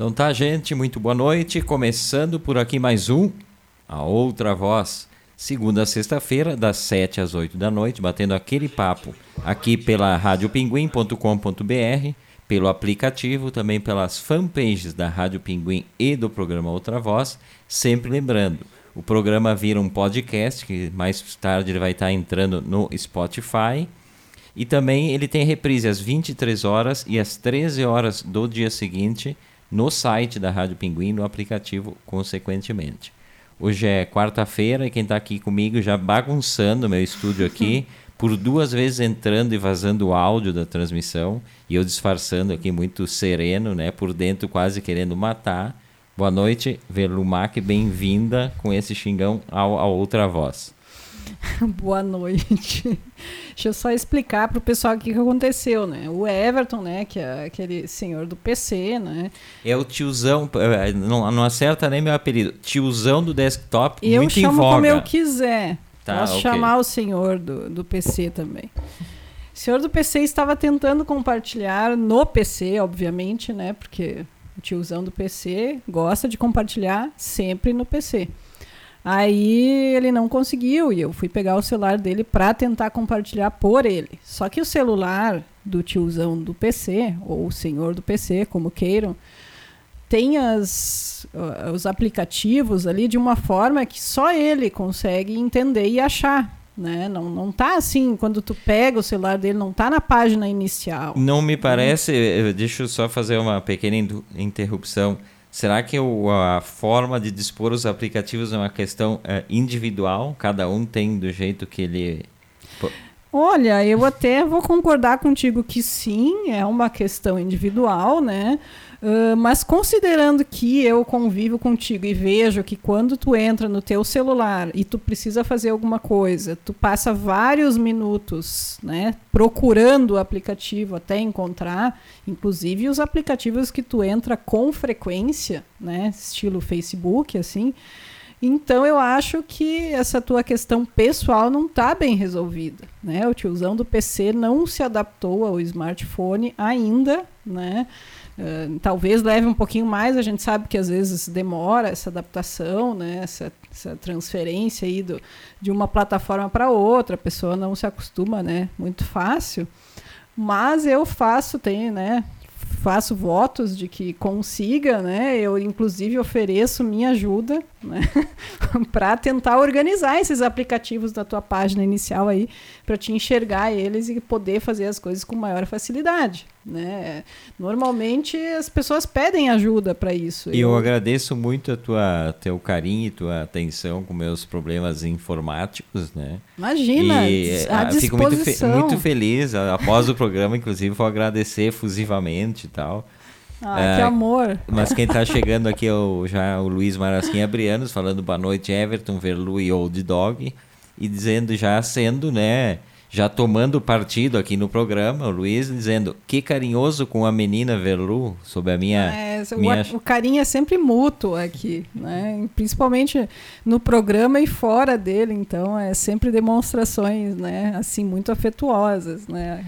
Então tá, gente, muito boa noite. Começando por aqui mais um, a outra voz. Segunda a sexta-feira, das 7 às 8 da noite, batendo aquele papo aqui pela radiopinguim.com.br, pelo aplicativo, também pelas fanpages da Rádio Pinguim e do programa Outra Voz. Sempre lembrando, o programa vira um podcast, que mais tarde ele vai estar entrando no Spotify. E também ele tem reprise às 23 horas e às 13 horas do dia seguinte no site da Rádio Pinguim, no aplicativo, consequentemente. Hoje é quarta-feira e quem está aqui comigo já bagunçando meu estúdio aqui, por duas vezes entrando e vazando o áudio da transmissão, e eu disfarçando aqui muito sereno, né, por dentro quase querendo matar. Boa noite, Verlumac, bem-vinda com esse xingão ao, a outra voz. Boa noite. Deixa eu só explicar para o pessoal o que aconteceu, né? O Everton, né, que é aquele senhor do PC, né? É o tiozão, é, não, não acerta nem meu apelido. Tiozão do desktop, eu muito chamo em voga. como eu quiser. Tá, Posso ok. chamar o senhor do, do PC também. O senhor do PC estava tentando compartilhar no PC, obviamente, né? Porque o tiozão do PC gosta de compartilhar sempre no PC. Aí ele não conseguiu e eu fui pegar o celular dele para tentar compartilhar por ele. Só que o celular do tiozão do PC, ou o senhor do PC, como queiram, tem as, uh, os aplicativos ali de uma forma que só ele consegue entender e achar. Né? Não, não tá assim, quando tu pega o celular dele, não tá na página inicial. Não me parece, eh, deixa eu só fazer uma pequena interrupção. Será que o- a forma de dispor os aplicativos é uma questão eh, individual? Cada um tem do jeito que ele. Olha, eu até vou concordar contigo que sim, é uma questão individual, né? Ah, mas considerando que eu convivo contigo e vejo que quando tu entra no teu celular e tu precisa fazer alguma coisa, tu passa vários minutos, né, procurando o aplicativo até encontrar, inclusive os aplicativos que tu entra com frequência, né, estilo Facebook, assim, então eu acho que essa tua questão pessoal não está bem resolvida, né? O tiozão do PC não se adaptou ao smartphone ainda, né? Uh, talvez leve um pouquinho mais, a gente sabe que às vezes demora essa adaptação, né? essa, essa transferência aí do, de uma plataforma para outra, a pessoa não se acostuma né? muito fácil. Mas eu faço, tenho, né? Faço votos de que consiga, né? Eu inclusive ofereço minha ajuda, né? para tentar organizar esses aplicativos da tua página inicial aí, para te enxergar eles e poder fazer as coisas com maior facilidade, né? Normalmente as pessoas pedem ajuda para isso. E eu agradeço muito a tua teu carinho e tua atenção com meus problemas informáticos, né? Imagina, E, à ah, fico muito, fe- muito feliz. a- Após o programa, inclusive, vou agradecer efusivamente e tal. Ah, que Ah, amor. Mas quem está chegando aqui é o, já o Luiz Marasquinha Brianos, falando boa noite, Everton, Verlu e Old Dog. E dizendo, já sendo, né, já tomando partido aqui no programa, o Luiz dizendo, que carinhoso com a menina Verlu, sobre a minha... É, o- minha... o, carinho é sempre mútuo aqui, né? Principalmente no programa e fora dele, então é sempre demonstrações, né? Assim muito afetuosas, né?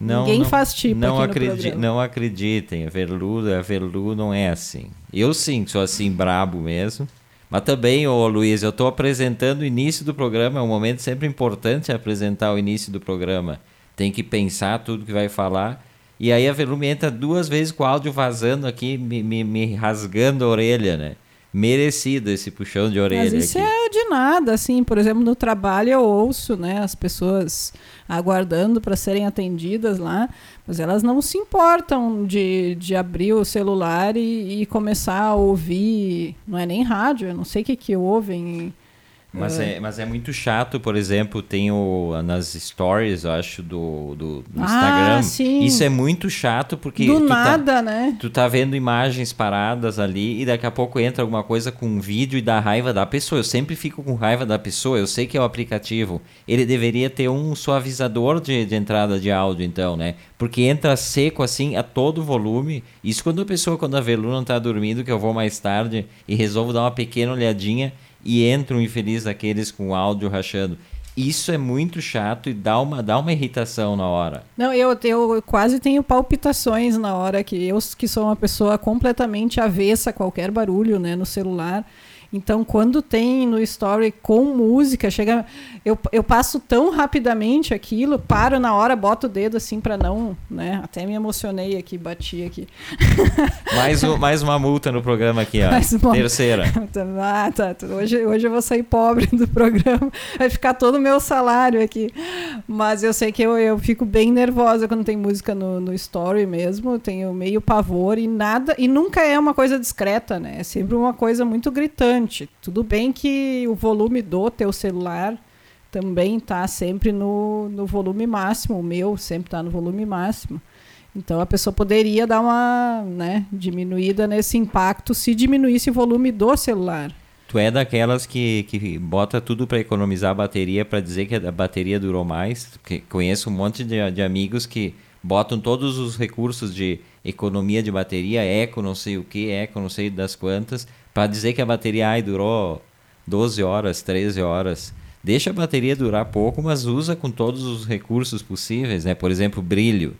Ninguém faz tipo não, acredi- não acreditem, a Verlu, a Verlu não é assim. Eu sim, sou assim brabo mesmo. Mas também, ô Luiz, eu estou apresentando o início do programa, é um momento sempre importante apresentar o início do programa. Tem que pensar tudo que vai falar. E aí a Verlu me entra duas vezes com o áudio vazando aqui, me, me, me rasgando a orelha, né? Merecido esse puxão de orelha Mas isso aqui. é de nada, assim, por exemplo, no trabalho eu ouço, né, as pessoas aguardando para serem atendidas lá, mas elas não se importam de, de abrir o celular e, e começar a ouvir, não é nem rádio, eu não sei o que que ouvem. Mas é, mas é muito chato, por exemplo, tem o, nas stories, eu acho, do, do, do Ah, Instagram. sim. Isso é muito chato porque Do tu, nada, tá, né? tu tá vendo imagens paradas ali e daqui a pouco entra alguma coisa com um vídeo e dá raiva da pessoa. Eu sempre fico com raiva da pessoa, eu sei que é o aplicativo. Ele deveria ter um suavizador de, de entrada de áudio, então, né? Porque entra seco assim a todo volume. Isso quando a pessoa, quando a Velu não tá dormindo, que eu vou mais tarde e resolvo dar uma pequena olhadinha e entra um infeliz daqueles com o áudio rachando. Isso é muito chato e dá uma, dá uma irritação na hora. Não, eu, eu quase tenho palpitações na hora que eu, que sou uma pessoa completamente avessa a qualquer barulho né, no celular. Então, quando tem no story com música, chega. Eu, eu passo tão rapidamente aquilo, paro na hora, boto o dedo assim para não. né? Até me emocionei aqui, bati aqui. Mais, um, mais uma multa no programa aqui, ó. Uma... Terceira. ah, tá. Hoje, hoje eu vou sair pobre do programa. Vai ficar todo o meu salário aqui. Mas eu sei que eu, eu fico bem nervosa quando tem música no, no story mesmo. Tenho meio pavor e nada. E nunca é uma coisa discreta, né? É sempre uma coisa muito gritante tudo bem que o volume do teu celular também está sempre no, no volume máximo, o meu sempre está no volume máximo. Então a pessoa poderia dar uma né, diminuída nesse impacto se diminuísse o volume do celular. Tu é daquelas que, que bota tudo para economizar a bateria para dizer que a bateria durou mais? Conheço um monte de, de amigos que botam todos os recursos de economia de bateria, eco não sei o que, eco não sei das quantas, para dizer que a bateria ai, durou 12 horas, 13 horas. Deixa a bateria durar pouco, mas usa com todos os recursos possíveis, né? Por exemplo, brilho.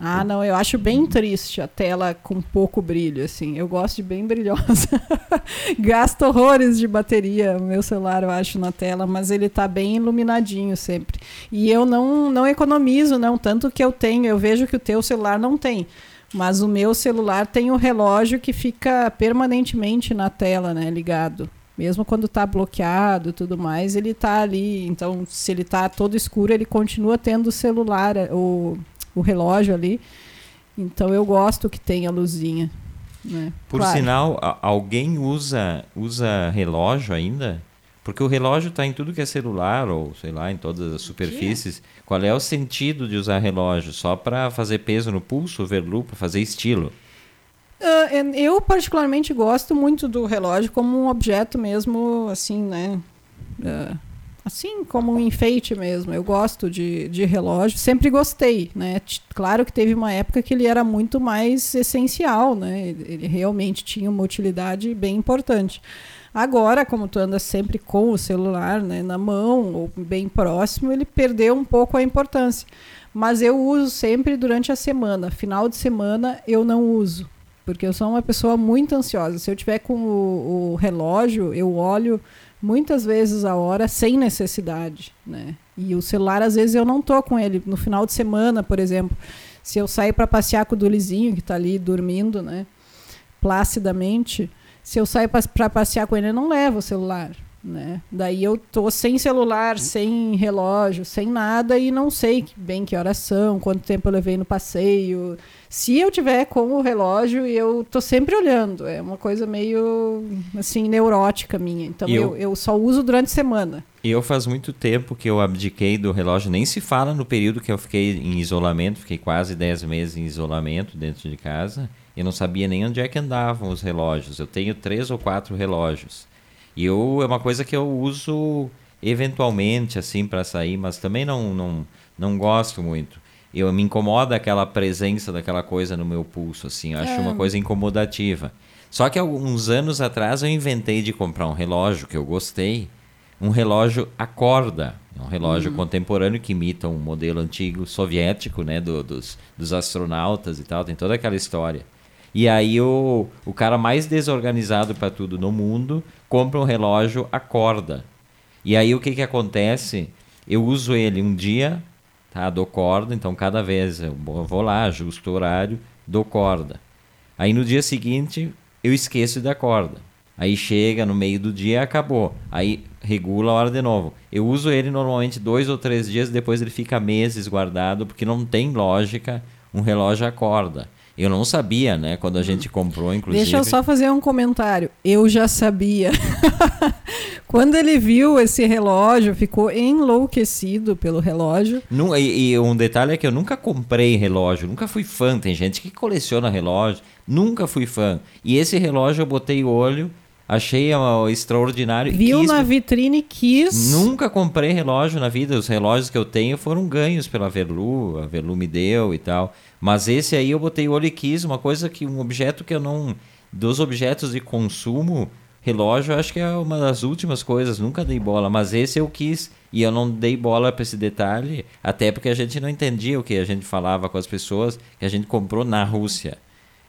Ah, não, eu acho bem triste a tela com pouco brilho, assim. Eu gosto de bem brilhosa. Gasto horrores de bateria, meu celular, eu acho, na tela, mas ele tá bem iluminadinho sempre. E eu não, não economizo, não, tanto que eu tenho, eu vejo que o teu celular não tem. Mas o meu celular tem o um relógio que fica permanentemente na tela, né, ligado. Mesmo quando está bloqueado e tudo mais, ele está ali. Então, se ele está todo escuro, ele continua tendo o celular, o, o relógio ali. Então, eu gosto que tenha luzinha. Né? Por claro. sinal, alguém usa, usa relógio ainda? Porque o relógio está em tudo que é celular, ou sei lá, em todas as superfícies. Qual é o sentido de usar relógio? Só para fazer peso no pulso, ver para fazer estilo? Uh, eu particularmente gosto muito do relógio como um objeto mesmo, assim, né? Uh, assim como um enfeite mesmo. Eu gosto de, de relógio, sempre gostei, né? Claro que teve uma época que ele era muito mais essencial, né? Ele realmente tinha uma utilidade bem importante. Agora, como tu anda sempre com o celular né, na mão ou bem próximo, ele perdeu um pouco a importância. Mas eu uso sempre durante a semana. Final de semana eu não uso, porque eu sou uma pessoa muito ansiosa. Se eu tiver com o, o relógio, eu olho muitas vezes a hora sem necessidade, né? E o celular às vezes eu não tô com ele no final de semana, por exemplo. Se eu sair para passear com o Dulizinho que está ali dormindo, né, placidamente, se eu saio para passear com ele, eu não levo o celular. Né? Daí eu tô sem celular, sem relógio, sem nada e não sei bem que horas são, quanto tempo eu levei no passeio. Se eu tiver com o relógio, eu tô sempre olhando. É uma coisa meio assim neurótica minha. Então eu, eu, eu só uso durante a semana. E eu faz muito tempo que eu abdiquei do relógio, nem se fala no período que eu fiquei em isolamento, fiquei quase 10 meses em isolamento dentro de casa. Eu não sabia nem onde é que andavam os relógios. Eu tenho três ou quatro relógios. E eu, é uma coisa que eu uso eventualmente, assim, para sair, mas também não, não, não gosto muito. Eu me incomoda aquela presença daquela coisa no meu pulso, assim. Eu acho é. uma coisa incomodativa. Só que alguns anos atrás eu inventei de comprar um relógio que eu gostei. Um relógio a corda. Um relógio uhum. contemporâneo que imita um modelo antigo soviético, né? Do, dos, dos astronautas e tal. Tem toda aquela história. E aí o, o cara mais desorganizado para tudo no mundo compra um relógio a corda. E aí o que que acontece? Eu uso ele um dia, tá? Dou corda, então cada vez eu vou lá, ajusto o horário, dou corda. Aí no dia seguinte eu esqueço da corda. Aí chega no meio do dia acabou. Aí regula a hora de novo. Eu uso ele normalmente dois ou três dias, depois ele fica meses guardado, porque não tem lógica um relógio a corda. Eu não sabia, né? Quando a gente comprou, inclusive. Deixa eu só fazer um comentário. Eu já sabia. Quando ele viu esse relógio, ficou enlouquecido pelo relógio. Não, e, e, um detalhe é que eu nunca comprei relógio, nunca fui fã. Tem gente que coleciona relógio, nunca fui fã. E esse relógio eu botei o olho, achei uh, extraordinário. Viu quis, na vitrine, quis. Nunca comprei relógio na vida. Os relógios que eu tenho foram ganhos pela Verlu, a Verlu me deu e tal. Mas esse aí eu botei o olho e quis, uma coisa que um objeto que eu não dos objetos de consumo Relógio acho que é uma das últimas coisas, nunca dei bola, mas esse eu quis e eu não dei bola para esse detalhe, até porque a gente não entendia o que a gente falava com as pessoas que a gente comprou na Rússia.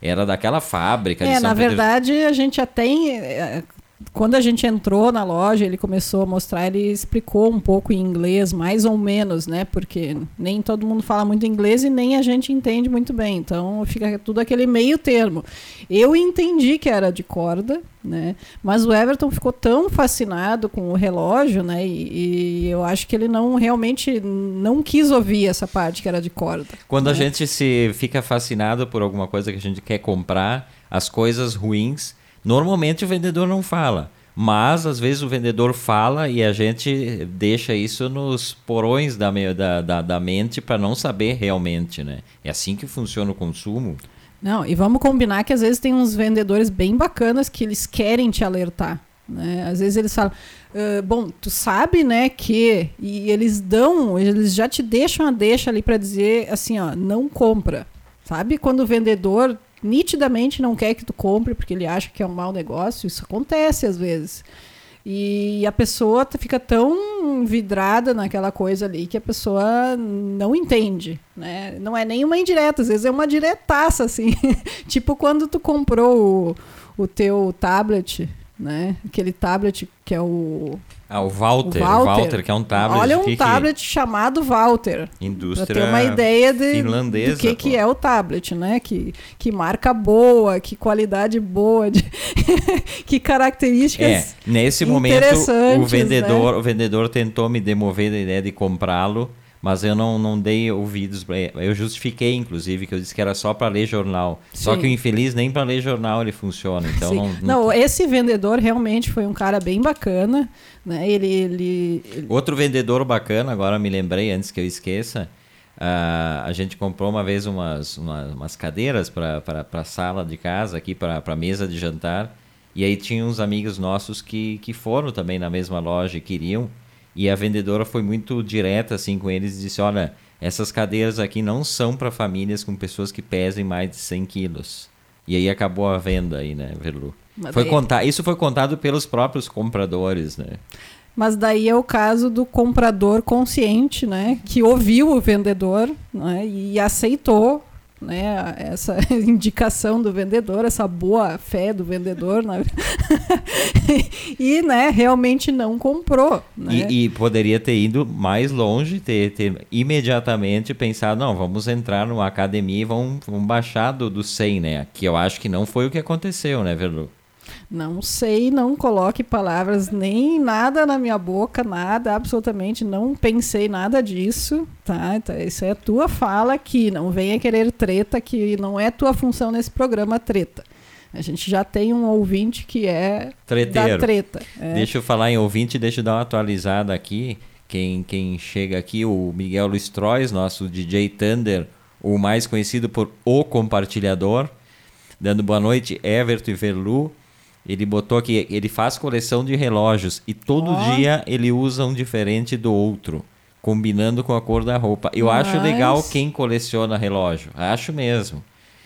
Era daquela fábrica é, na Pedro- verdade, a gente já tem. Quando a gente entrou na loja, ele começou a mostrar, ele explicou um pouco em inglês, mais ou menos, né? Porque nem todo mundo fala muito inglês e nem a gente entende muito bem. Então fica tudo aquele meio termo. Eu entendi que era de corda, né? Mas o Everton ficou tão fascinado com o relógio, né? E, e eu acho que ele não realmente não quis ouvir essa parte que era de corda. Quando a né? gente se fica fascinado por alguma coisa que a gente quer comprar, as coisas ruins, normalmente o vendedor não fala. Mas às vezes o vendedor fala e a gente deixa isso nos porões da, da, da, da mente para não saber realmente, né? É assim que funciona o consumo. Não, e vamos combinar que às vezes tem uns vendedores bem bacanas que eles querem te alertar. Né? Às vezes eles falam, "Ah, bom, tu sabe, né, que. E eles dão, eles já te deixam a deixa ali para dizer assim, ó, não compra. Sabe? Quando o vendedor nitidamente não quer que tu compre porque ele acha que é um mau negócio, isso acontece às vezes. E a pessoa fica tão vidrada naquela coisa ali que a pessoa não entende, né? Não é nem uma indireta, às vezes é uma diretaça, assim. tipo quando tu comprou o, o teu tablet, né? Aquele tablet que é o... Ah, o Walter, o o Walter, que é um tablet. Olha um que que- tablet chamado Walter. Indústria ter uma ideia de, finlandesa, do que, pô. que é o tablet, né? Que, que marca boa, que qualidade boa, de que características. É, nesse momento o interessantes, vendedor, né? o vendedor tentou me demover da ideia de comprá-lo, mas eu não, não dei ouvidos ele. Eu justifiquei, inclusive, que eu disse que era só para ler jornal. Só Sim. que o infeliz nem para ler jornal ele funciona. Então Sim. não, Não, esse vendedor realmente foi um cara bem bacana, né? Ele, ele, ele- Outro vendedor bacana, agora me lembrei antes que eu esqueça. ah, a gente comprou uma vez umas, umas, umas cadeiras para a sala de casa, aqui para a mesa de jantar. E aí tinha uns amigos nossos que, que foram também na mesma loja e queriam. E a vendedora foi muito direta assim com eles e disse: Olha, essas cadeiras aqui não são para famílias com pessoas que pesem mais de 100 quilos. E aí acabou a venda aí, né, Verlu? Mas Foi daí- contar, isso foi contado pelos próprios compradores, né? Mas daí é o caso do comprador consciente, né? Que ouviu o vendedor né, e aceitou né, essa indicação do vendedor, essa boa fé do vendedor, né? e né, realmente não comprou. Né? E, e poderia ter ido mais longe, ter, ter imediatamente pensado, não, vamos entrar numa academia e vamos, vamos baixar do, do 100, né? Que eu acho que não foi o que aconteceu, né, Verlu? Não sei, não coloque palavras nem nada na minha boca, nada, absolutamente não pensei nada disso, tá? Então, isso é tua fala aqui, não venha querer treta, que não é tua função nesse programa treta. A gente já tem um ouvinte que é da Treteiro. treta. é. Deixa eu falar em ouvinte, deixa eu dar uma atualizada aqui. Quem, quem chega aqui, o Miguel Luiz Trois, nosso DJ Thunder, o mais conhecido por O Compartilhador, dando boa noite, Everton e Verlu. Ele botou aqui, ele faz coleção de relógios e todo Ó. dia ele usa um diferente do outro, combinando com a cor da roupa. Eu acho Mas- legal quem coleciona relógio, acho mesmo.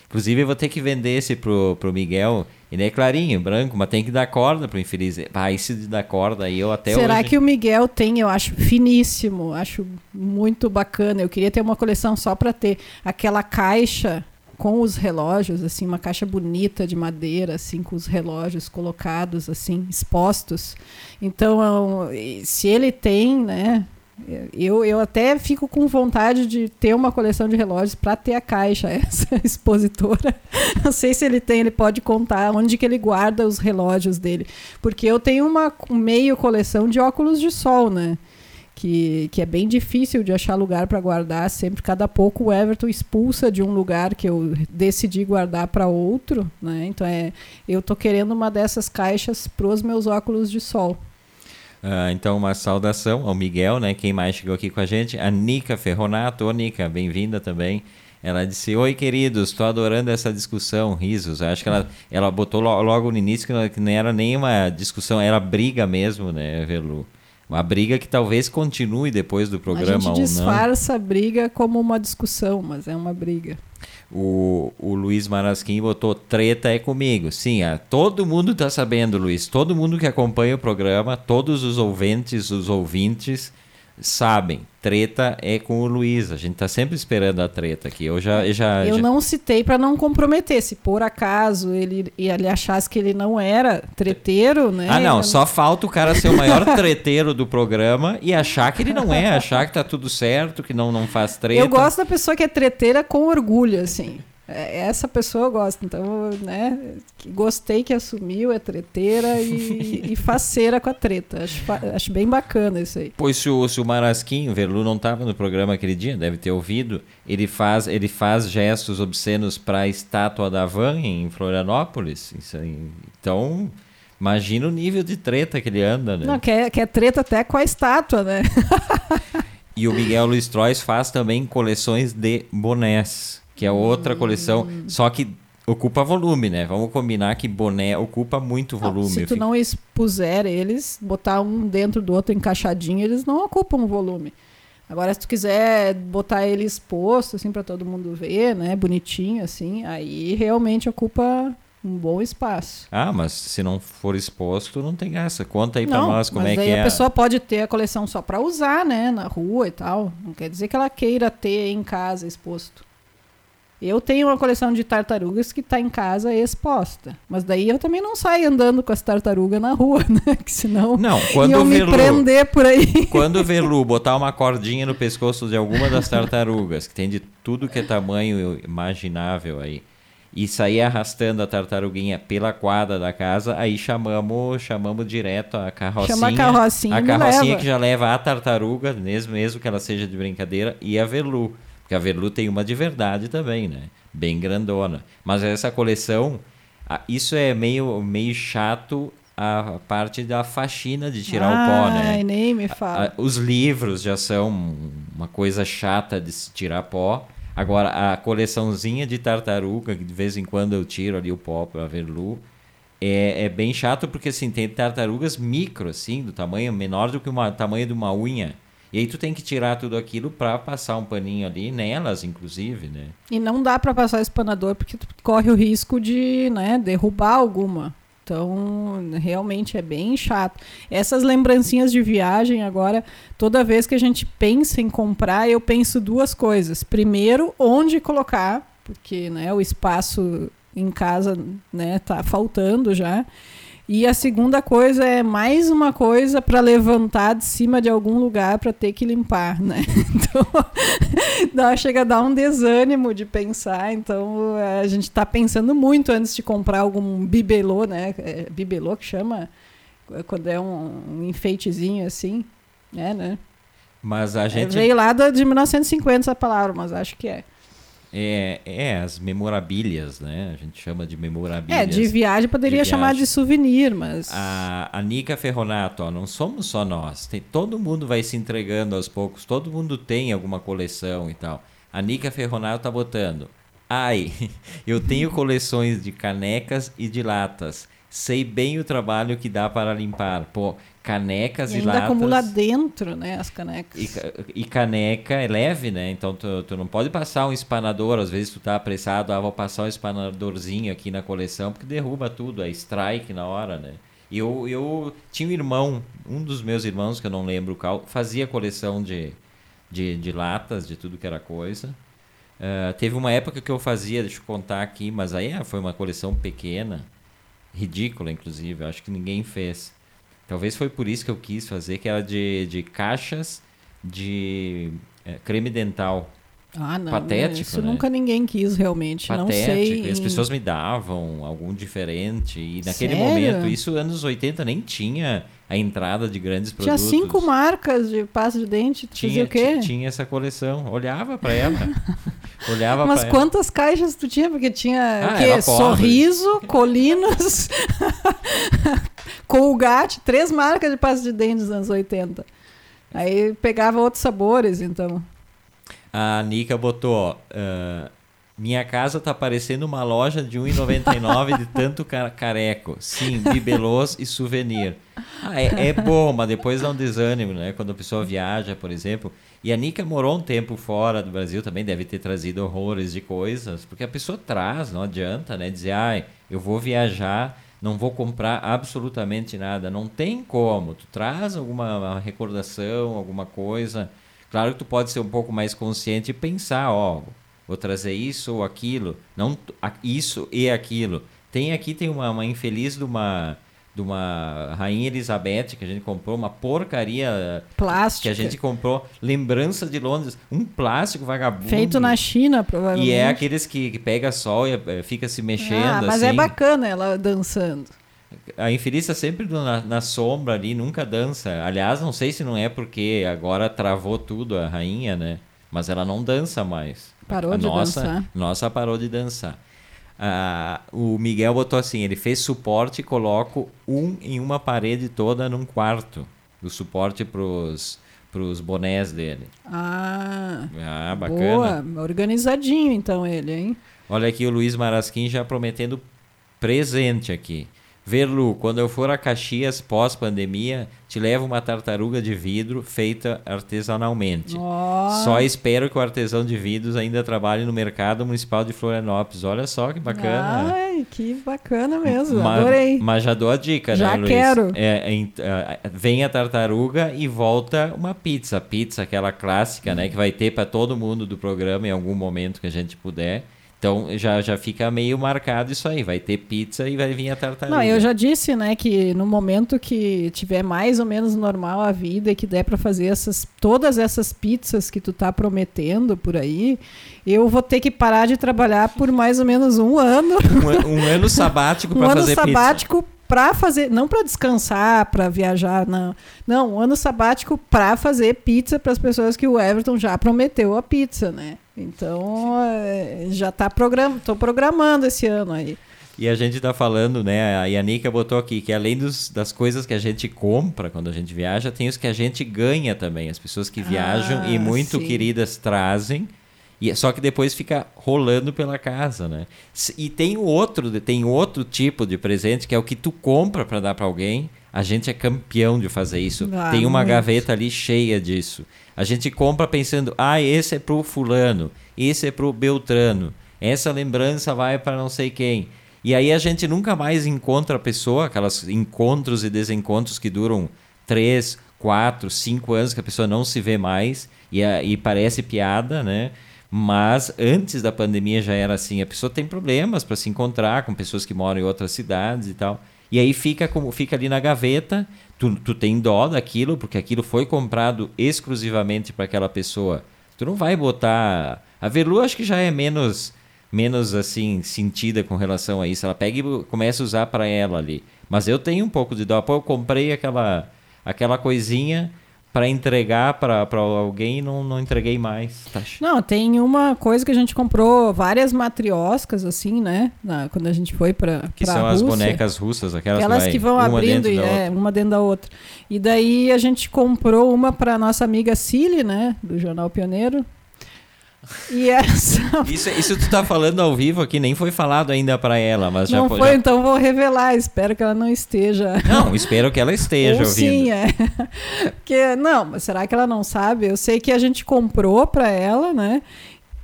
Inclusive, eu vou ter que vender esse pro, pro Miguel. Ele é clarinho, branco, mas tem que dar corda pro infeliz. Ah, esse de dar corda aí eu até Será hoje... que o Miguel tem? Eu acho finíssimo, acho muito bacana. Eu queria ter uma coleção só para ter aquela caixa com os relógios, assim, uma caixa bonita de madeira, assim, com os relógios colocados, assim, expostos. Então, se ele tem, né? Eu, eu até fico com vontade de ter uma coleção de relógios para ter a caixa, essa expositora. Não sei se ele tem, ele pode contar onde que ele guarda os relógios dele. Porque eu tenho uma meio coleção de óculos de sol, né? Que, que é bem difícil de achar lugar para guardar. Sempre, cada pouco, o Everton expulsa de um lugar que eu decidi guardar para outro, né? Então, é, eu tô querendo uma dessas caixas para os meus óculos de sol. Ah, então, uma saudação ao Miguel, né? Quem mais chegou aqui com a gente? A Nica Ferronato. Ô, Nica, bem-vinda também. Ela disse: Oi, queridos, estou adorando essa discussão. Risos. Acho que ela, ela botou lo- logo no início que não, que não era nem uma discussão, era briga mesmo, né, Velu? Uma briga que talvez continue depois do a programa gente ou não. disfarça a briga como uma discussão, mas é uma briga. O, o Luiz Marasquim botou treta é comigo. Sim, é, todo mundo está sabendo, Luiz. Todo mundo que acompanha o programa, todos os ouvintes, os ouvintes sabem, treta é com o Luiz. A gente tá sempre esperando a treta aqui. Eu já. Eu, já, eu já... não citei para não comprometer. Se por acaso ele, ele achasse que ele não era treteiro, né? Ah, não. Só falta o cara ser o maior treteiro do programa e achar que ele não é, achar que tá tudo certo, que não, não faz treta. Eu gosto da pessoa que é treteira com orgulho, assim. É, essa pessoa eu gosto. Então, né? Gostei que assumiu, é treteira e, e faceira com a treta. Acho, acho bem bacana isso aí. Pois se o, se o Verlu não estava no programa aquele dia, deve ter ouvido, ele faz, ele faz gestos obscenos para a estátua da Van em Florianópolis. Então, imagina o nível de treta que ele anda, né? Não, quer, quer treta até com a estátua, né? e o Miguel Luiz Trois faz também coleções de bonés que é outra coleção, hum. só que ocupa volume, né? Vamos combinar que boné ocupa muito volume. Não, se tu não expuser eles, botar um dentro do outro encaixadinho, eles não ocupam volume. Agora, se tu quiser botar ele exposto, assim, para todo mundo ver, né? Bonitinho, assim, aí realmente ocupa um bom espaço. Ah, mas se não for exposto, não tem graça. Conta aí para nós como é que é. a pessoa pode ter a coleção só para usar, né? Na rua e tal. Não quer dizer que ela queira ter em casa exposto. Eu tenho uma coleção de tartarugas que está em casa exposta. Mas daí eu também não saio andando com as tartarugas na rua, né? Que senão não, quando iam me prender por aí. Quando o Verlu botar uma cordinha no pescoço de alguma das tartarugas, que tem de tudo que é tamanho imaginável aí, e sair arrastando a tartaruguinha pela quadra da casa, aí chamamos, chamamos direto a carrocinha. Chama a carrocinha. A carrocinha que já leva a tartaruga, mesmo, mesmo que ela seja de brincadeira, e a Verlu. Porque a Verlu tem uma de verdade também, né? Bem grandona. Mas essa coleção, isso é meio, meio chato a parte da faxina de tirar Ai, o pó, né? nem me fala. Os livros já são uma coisa chata de se tirar pó. Agora, a coleçãozinha de tartaruga, que de vez em quando eu tiro ali o pó para Verlu, é, é bem chato porque assim, tem tartarugas micro, assim, do tamanho menor do que o tamanho de uma unha. E aí tu tem que tirar tudo aquilo para passar um paninho ali nelas, inclusive, né? E não dá para passar espanador porque tu corre o risco de, né, derrubar alguma. Então, realmente é bem chato. Essas lembrancinhas de viagem agora, toda vez que a gente pensa em comprar, eu penso duas coisas. Primeiro, onde colocar, porque, né, o espaço em casa, né, tá faltando já. E a segunda coisa é mais uma coisa para levantar de cima de algum lugar para ter que limpar, né? Então, dá, chega a dar um desânimo de pensar. Então, a gente está pensando muito antes de comprar algum bibelô, né? É bibelô que chama quando é um, um enfeitezinho assim, é, né? Mas a gente... É, veio lá de 1950 essa palavra, mas acho que é. É, é, as memorabilhas, né? A gente chama de memorabilhas. É, de viagem poderia de chamar de souvenir, mas. A, a Nica Ferronato, ó, não somos só nós. Tem, todo mundo vai se entregando aos poucos, todo mundo tem alguma coleção e tal. A Nica Ferronato tá botando. Ai, eu tenho coleções de canecas e de latas. Sei bem o trabalho que dá para limpar. Pô, canecas e, e ainda latas. acumula dentro, né, as canecas. E, e, caneca é leve, né? Então tu, tu não pode passar um espanador, às vezes tu tá apressado, ah, vou passar um espanadorzinho aqui na coleção, porque derruba tudo, é strike na hora, né? E eu, eu tinha um irmão, um dos meus irmãos, que eu não lembro qual, fazia coleção de, de, de latas, de tudo que era coisa. Uh, teve uma época que eu fazia, deixa eu contar aqui, mas aí ah, foi uma coleção pequena, ridícula, inclusive, acho que ninguém fez. Talvez foi por isso que eu quis fazer, que era de, de caixas de é, creme dental. Ah, não. Patético, isso né? nunca ninguém quis realmente. Patético. Não sei. As pessoas me davam algum diferente. E naquele Sério? momento, isso anos 80 nem tinha a entrada de grandes tinha produtos. Tinha cinco marcas de pasta de dente. tinha, o quê? Tinha essa coleção. Olhava para ela. Olhava Mas quantas ela. caixas tu tinha? Porque tinha ah, o quê? Sorriso, Colinos, Colgate, três marcas de pasta de dente dos anos 80. Aí pegava outros sabores, então. A Nika botou, uh, Minha casa tá parecendo uma loja de 1,99 de tanto careco. Sim, bibelôs e souvenir. Ah, é, é, bom, mas depois dá um desânimo, né? Quando a pessoa viaja, por exemplo. E a Nica morou um tempo fora do Brasil, também deve ter trazido horrores de coisas, porque a pessoa traz, não adianta, né? Dizer, ai, eu vou viajar, não vou comprar absolutamente nada. Não tem como. Tu traz alguma recordação, alguma coisa. Claro que tu pode ser um pouco mais consciente e pensar, ó, vou trazer isso ou aquilo, não isso e aquilo. Tem aqui tem uma, uma infeliz de uma de uma rainha Elizabeth que a gente comprou uma porcaria plástica que a gente comprou lembrança de Londres um plástico vagabundo. Feito na China provavelmente. E é aqueles que, que pega sol e eh, fica se mexendo ah, mas é assim. é bacana ela dançando. A infeliz está sempre na, na, sombra ali nunca dança. Aliás não sei se não é porque agora travou tudo a rainha né? Mas ela não dança mais Parou a de nossa, dançar. Nossa parou de dançar. Ah, o Miguel botou assim, ele fez suporte e coloco um em uma parede toda num quarto. O suporte pros pros bonés dele. Ah, ah bacana. Boa, organizadinho então ele, hein? Olha aqui o Luiz Marasquim já prometendo presente aqui. Verlu, quando eu for a Caxias pós-pandemia, te levo uma tartaruga de vidro feita artesanalmente. Oh. Só espero que o artesão de vidros ainda trabalhe no mercado municipal de Florianópolis. Olha só que bacana. Ai, que bacana mesmo. Ma Adorei. Mas já dou a dica, já né, Luiz? Já quero. É, é, é, vem a tartaruga e volta uma pizza. Pizza, aquela clássica, né? Que vai ter para todo mundo do programa em algum momento que a gente puder. Então já, já fica meio marcado isso aí. Vai ter pizza e vai vir a tartaruga. Não, eu já disse, né, que no momento que tiver mais ou menos normal a vida e que der para fazer essas todas essas pizzas que tu tá prometendo por aí, eu vou ter que parar de trabalhar por mais ou menos um ano. Um, um ano sabático para um fazer pizza. Um ano sabático para fazer, não para descansar, para viajar, não. Não, um ano sabático para fazer pizza para as pessoas que o Everton já prometeu a pizza, né? Então, é, já tá program... tô programando esse ano aí. E a gente está falando, né? A Yanika botou aqui que além dos, das coisas que a gente compra quando a gente viaja, tem os que a gente ganha também. As pessoas que viajam ah, e muito sim. queridas trazem. E, só que depois fica rolando pela casa, né? E tem outro, tem outro tipo de presente que é o que tu compra para dar para alguém. A gente é campeão de fazer isso. Ah, tem uma muito. gaveta ali cheia disso. A gente compra pensando, ah, esse é pro fulano, esse é pro Beltrano, essa lembrança vai para não sei quem. E aí a gente nunca mais encontra a pessoa, aquelas encontros e desencontros que duram três, quatro, cinco anos que a pessoa não se vê mais e, e parece piada, né? Mas antes da pandemia já era assim, a pessoa tem problemas para se encontrar com pessoas que moram em outras cidades e tal. E aí fica como fica ali na gaveta, tu, tu tem dó daquilo, porque aquilo foi comprado exclusivamente para aquela pessoa. Tu não vai botar. A Velu acho que já é menos menos assim sentida com relação a isso. Ela pega e começa a usar para ela ali. Mas eu tenho um pouco de dó. Pô, eu comprei aquela aquela coisinha para entregar para alguém e não, não entreguei mais. Tá. Não, tem uma coisa que a gente comprou várias matrioscas, assim, né? Na, quando a gente foi para Que são Rússia. as bonecas russas, aquelas aquelas que, que vão abrindo e, é, uma dentro da outra. E daí a gente comprou uma para nossa amiga Cili, né? Do Jornal Pioneiro. E essa... isso, isso tu tá falando ao vivo aqui, nem foi falado ainda para ela, mas não já foi. Já... Então vou revelar. Espero que ela não esteja. Não, espero que ela esteja Ou ouvindo. Sim, é. Porque não, mas será que ela não sabe? Eu sei que a gente comprou para ela, né?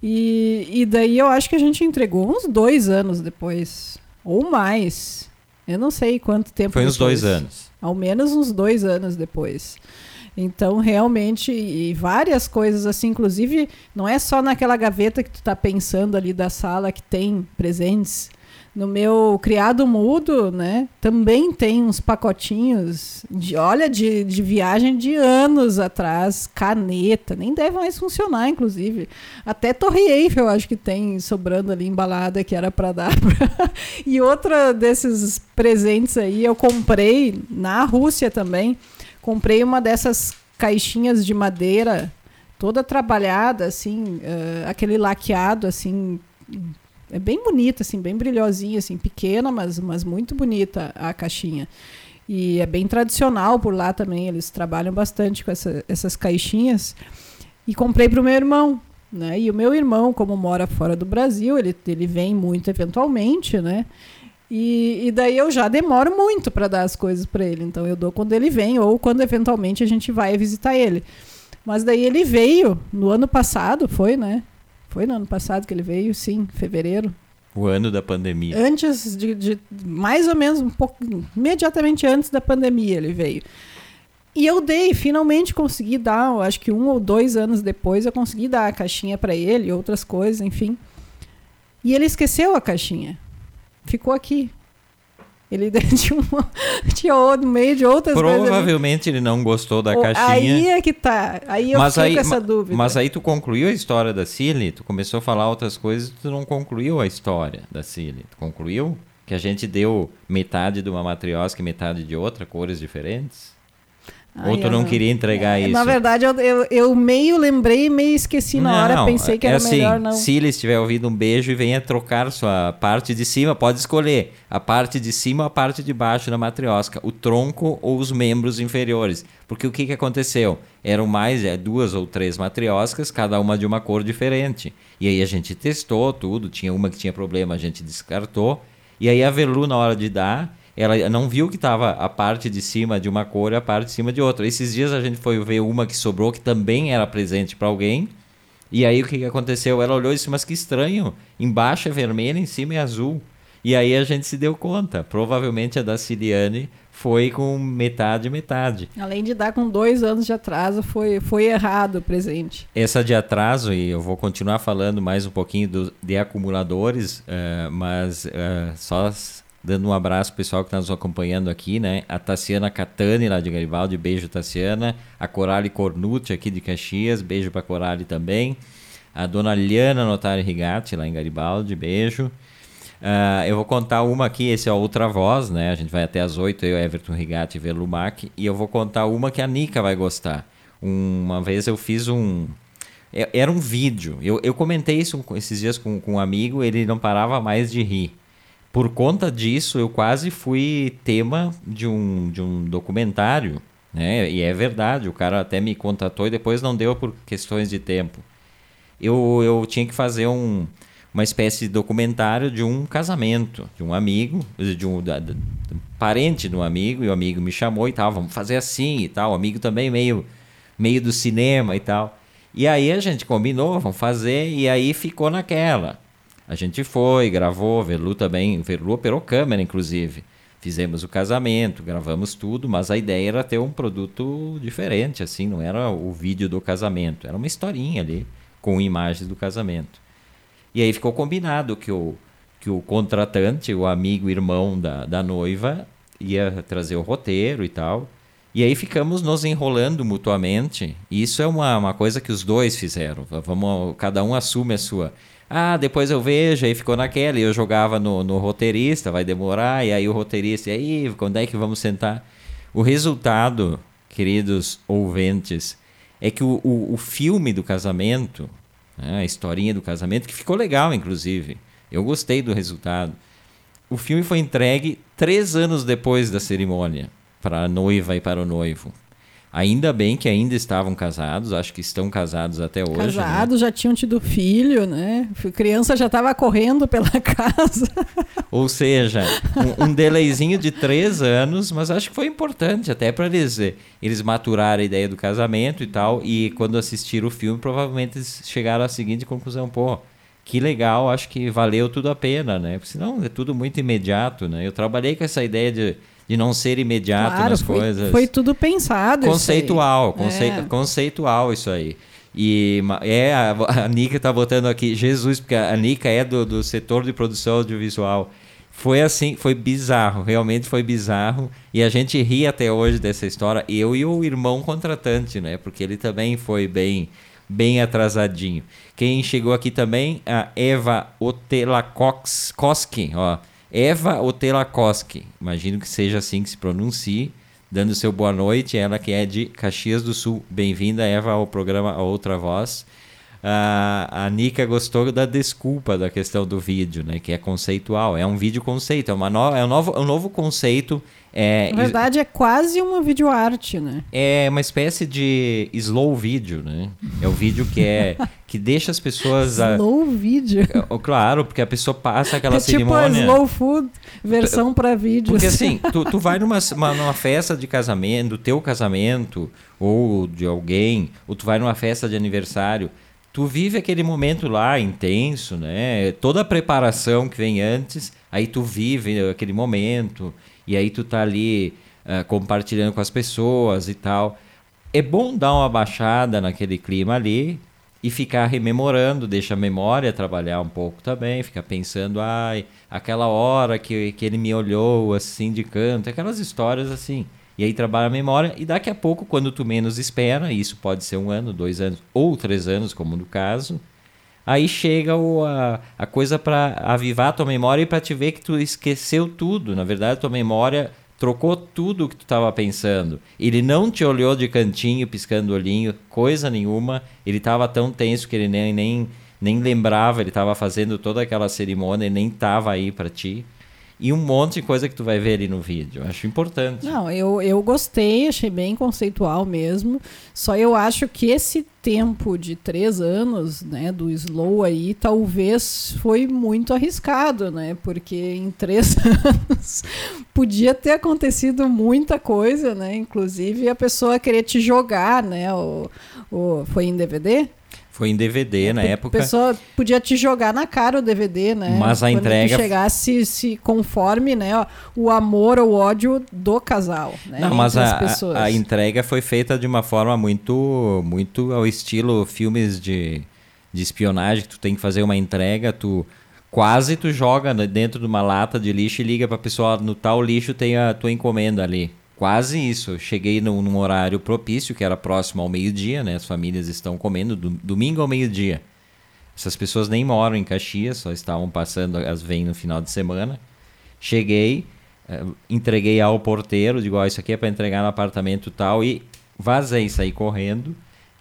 E, e daí eu acho que a gente entregou uns dois anos depois, ou mais. Eu não sei quanto tempo. Foi depois. uns dois anos. Ao menos uns dois anos depois. Então, realmente, e várias coisas assim, inclusive, não é só naquela gaveta que tu está pensando ali da sala que tem presentes. No meu criado mudo, né, também tem uns pacotinhos de, olha, de, de viagem de anos atrás, caneta, nem deve mais funcionar, inclusive. Até Torre Eiffel, acho que tem sobrando ali embalada que era para dar. Pra... e outra desses presentes aí eu comprei na Rússia também comprei uma dessas caixinhas de madeira toda trabalhada, assim, uh, aquele laqueado, assim, é bem bonita, assim, bem brilhosinha, assim, pequena, mas, mas muito bonita a caixinha. E é bem tradicional por lá também, eles trabalham bastante com essa, essas caixinhas. E comprei para o meu irmão, Né? E o meu irmão, como mora fora do Brasil, ele, ele vem muito eventualmente, né? E, e daí eu já demoro muito para dar as coisas para ele. Então eu dou quando ele vem ou quando eventualmente a gente vai visitar ele. Mas daí ele veio no ano passado, foi, né? Foi no ano passado que ele veio, sim, fevereiro. O ano da pandemia. Antes de, de mais ou menos um pouco, imediatamente antes da pandemia ele veio. E eu dei, finalmente consegui dar, acho que um ou dois anos depois eu consegui dar a caixinha para ele, outras coisas, enfim. E ele esqueceu a caixinha. Ficou aqui. Ele tinha, uma, tinha no meio de outras Provavelmente coisas. ele não gostou da caixinha. Aí é que tá. Aí eu mas fiquei aí, com essa dúvida. Mas aí tu concluiu a história da Cilly? Tu começou a falar outras coisas tu não concluiu a história da Cilly. Tu concluiu? Que a gente deu metade de uma matriosca e metade de outra, cores diferentes? Ai, Ou tu não, queria entregar é, isso? Na verdade, eu, eu, eu, meio lembrei e meio esqueci na não, hora. Pensei que é era assim, melhor não. Se ele estiver ouvindo um beijo e venha trocar sua parte de cima, pode escolher a parte de cima ou a parte de baixo da matriosca, o tronco ou os membros inferiores. Porque o que, que aconteceu? Eram mais é, duas ou três matrioscas, cada uma de uma cor diferente. E aí a gente testou tudo, tinha uma que tinha problema, a gente descartou. E aí a Velu, na hora de dar, ela não viu que estava a parte de cima de uma cor e a parte de cima de outra. Esses dias a gente foi ver uma que sobrou que também era presente para alguém. E aí o que, que aconteceu? Ela olhou e disse: Mas que estranho, embaixo é vermelho, em cima é azul. E aí a gente se deu conta. Provavelmente a da Ciliane foi com metade metade. Além de dar com dois anos de atraso, foi, foi errado o presente. Essa de atraso, e eu vou continuar falando mais um pouquinho do, de acumuladores, uh, mas uh, só dando um abraço pro pessoal que está nos acompanhando aqui, né? A Tassiana Catani, lá de Garibaldi, beijo Tassiana. A Corale Cornucci, aqui de Caxias, beijo para Corale também. A Dona Liana Notari Rigatti, lá em Garibaldi, beijo. Uh, eu vou contar uma aqui, esse é a Outra Voz, né? A gente vai até as oito, eu, Everton Rigatti e Velumac. E eu vou contar uma que a Nica vai gostar. Uma vez eu fiz um... É, era um vídeo. Eu, eu comentei isso esses dias com, com um amigo, ele não parava mais de rir por conta disso, eu quase fui tema de um, de um documentário, né? E é verdade, o cara até me contatou e depois não deu por questões de tempo. Eu, eu tinha que fazer um, uma espécie de documentário de um casamento, de um amigo, de um, parente de um amigo, e o amigo me chamou e tal, vamos fazer assim e tal. O amigo também meio, meio do cinema e tal. E aí a gente combinou, vamos fazer, e aí ficou naquela. A gente foi, gravou, Verlu também, Verlu operou câmera, inclusive. Fizemos o casamento, gravamos tudo, mas a ideia era ter um produto diferente, assim, não era o vídeo do casamento, era uma historinha ali, com imagens do casamento. E aí ficou combinado que o, que o contratante, o amigo, irmão da, da noiva, ia trazer o roteiro e tal. E aí ficamos nos enrolando mutuamente. E isso é uma, uma coisa que os dois fizeram. Vamos, cada um assume a sua. Ah, depois eu vejo, aí ficou naquela, e eu jogava no, no roteirista, vai demorar, e aí o roteirista, e aí, quando é que vamos sentar? O resultado, queridos ouvintes, é que o, o, o filme do casamento, né, a historinha do casamento, que ficou legal, inclusive, eu gostei do resultado. O filme foi entregue três anos depois da cerimônia, para a noiva e para o noivo. Ainda bem que ainda estavam casados, acho que estão casados até hoje. Né? Casados, né? já tinham tido filho, né? A criança já estava correndo pela casa. Ou seja, um, um delayzinho de três anos, mas acho que foi importante até para eles, eles maturarem a ideia do casamento e tal. E quando assistiram o filme, provavelmente eles chegaram à seguinte conclusão: pô, que legal, acho que valeu tudo a pena, né? Porque senão é tudo muito imediato, né? Eu trabalhei com essa ideia de de não ser imediato claro, nas foi, coisas. Foi tudo pensado. Conceitual, conce, é. conceitual isso aí. E é, a, a Nica tá botando aqui, Jesus, porque a Nica é do, do setor de produção audiovisual. Foi assim, foi bizarro, realmente foi bizarro. E a gente ri até hoje dessa história, eu e o irmão contratante, né? Porque ele também foi bem bem atrasadinho. Quem chegou aqui também, a Eva Otelakoski, ó. Eva Otelakoski, imagino que seja assim que se pronuncie, dando seu boa noite, ela que é de Caxias do Sul. Bem-vinda, Eva, ao programa A Outra Voz. a, a Nika gostou da desculpa da questão do vídeo, né? Que é conceitual. É um vídeo conceito, é, uma no, é um, novo, é um novo conceito. É, Na verdade, é quase uma videoarte, né? É uma espécie de slow vídeo, né? É o vídeo que é que deixa as pessoas. slow a... vídeo. É, claro, porque a pessoa passa aquela é cerimônia. Tipo a slow food versão para vídeo. Porque assim, tu, tu vai numa, uma, numa festa de casamento, do teu casamento, ou de alguém, ou tu vai numa festa de aniversário tu vive aquele momento lá intenso, né? Toda a preparação que vem antes, aí tu vive aquele momento e aí tu tá ali uh, compartilhando com as pessoas e tal. É bom dar uma baixada naquele clima ali e ficar rememorando, deixa a memória trabalhar um pouco também, ficar pensando, ai, aquela hora que, que ele me olhou assim de canto, aquelas histórias assim. E aí trabalha a memória e daqui a pouco, quando tu menos espera, isso pode ser um ano, dois anos ou três anos, como no caso, aí chega o, a, a coisa para avivar a tua memória e para te ver que tu esqueceu tudo. Na verdade, tua memória trocou tudo o que tu estava pensando. Ele não te olhou de cantinho, piscando o olhinho, coisa nenhuma. Ele estava tão tenso que ele nem, nem, nem lembrava, ele estava fazendo toda aquela cerimônia, ele nem estava aí para ti e um monte de coisa que tu vai ver ali no vídeo. Acho importante. Não, eu, eu gostei, achei bem conceitual mesmo. Só eu acho que esse tempo de três anos, né, do slow aí, talvez foi muito arriscado, né? Porque em três anos podia ter acontecido muita coisa, né? Inclusive a pessoa querer te jogar, né? O, o, foi em DVD? Foi em DVD na época. A pessoa podia te jogar na cara o DVD, né? Mas a Quando entrega. Chegasse se conforme, né? Ó, o amor ou o ódio do casal. Né? Não, mas a, a, a, entrega foi feita de uma forma muito, muito ao estilo filmes de, de espionagem, que tu tem que fazer uma entrega, tu quase tu joga dentro de uma lata de lixo e liga pra pessoa, no tal lixo tem a tua encomenda ali. Quase isso. cheguei num, num, horário propício, que era próximo ao meio-dia, né? As famílias estão comendo do, domingo ao meio-dia. Essas pessoas nem moram em Caxias, só estavam passando, as vêm no final de semana. Cheguei, uh, entreguei ao porteiro, digo, oh, isso aqui é para entregar no apartamento tal, e vazei, saí correndo.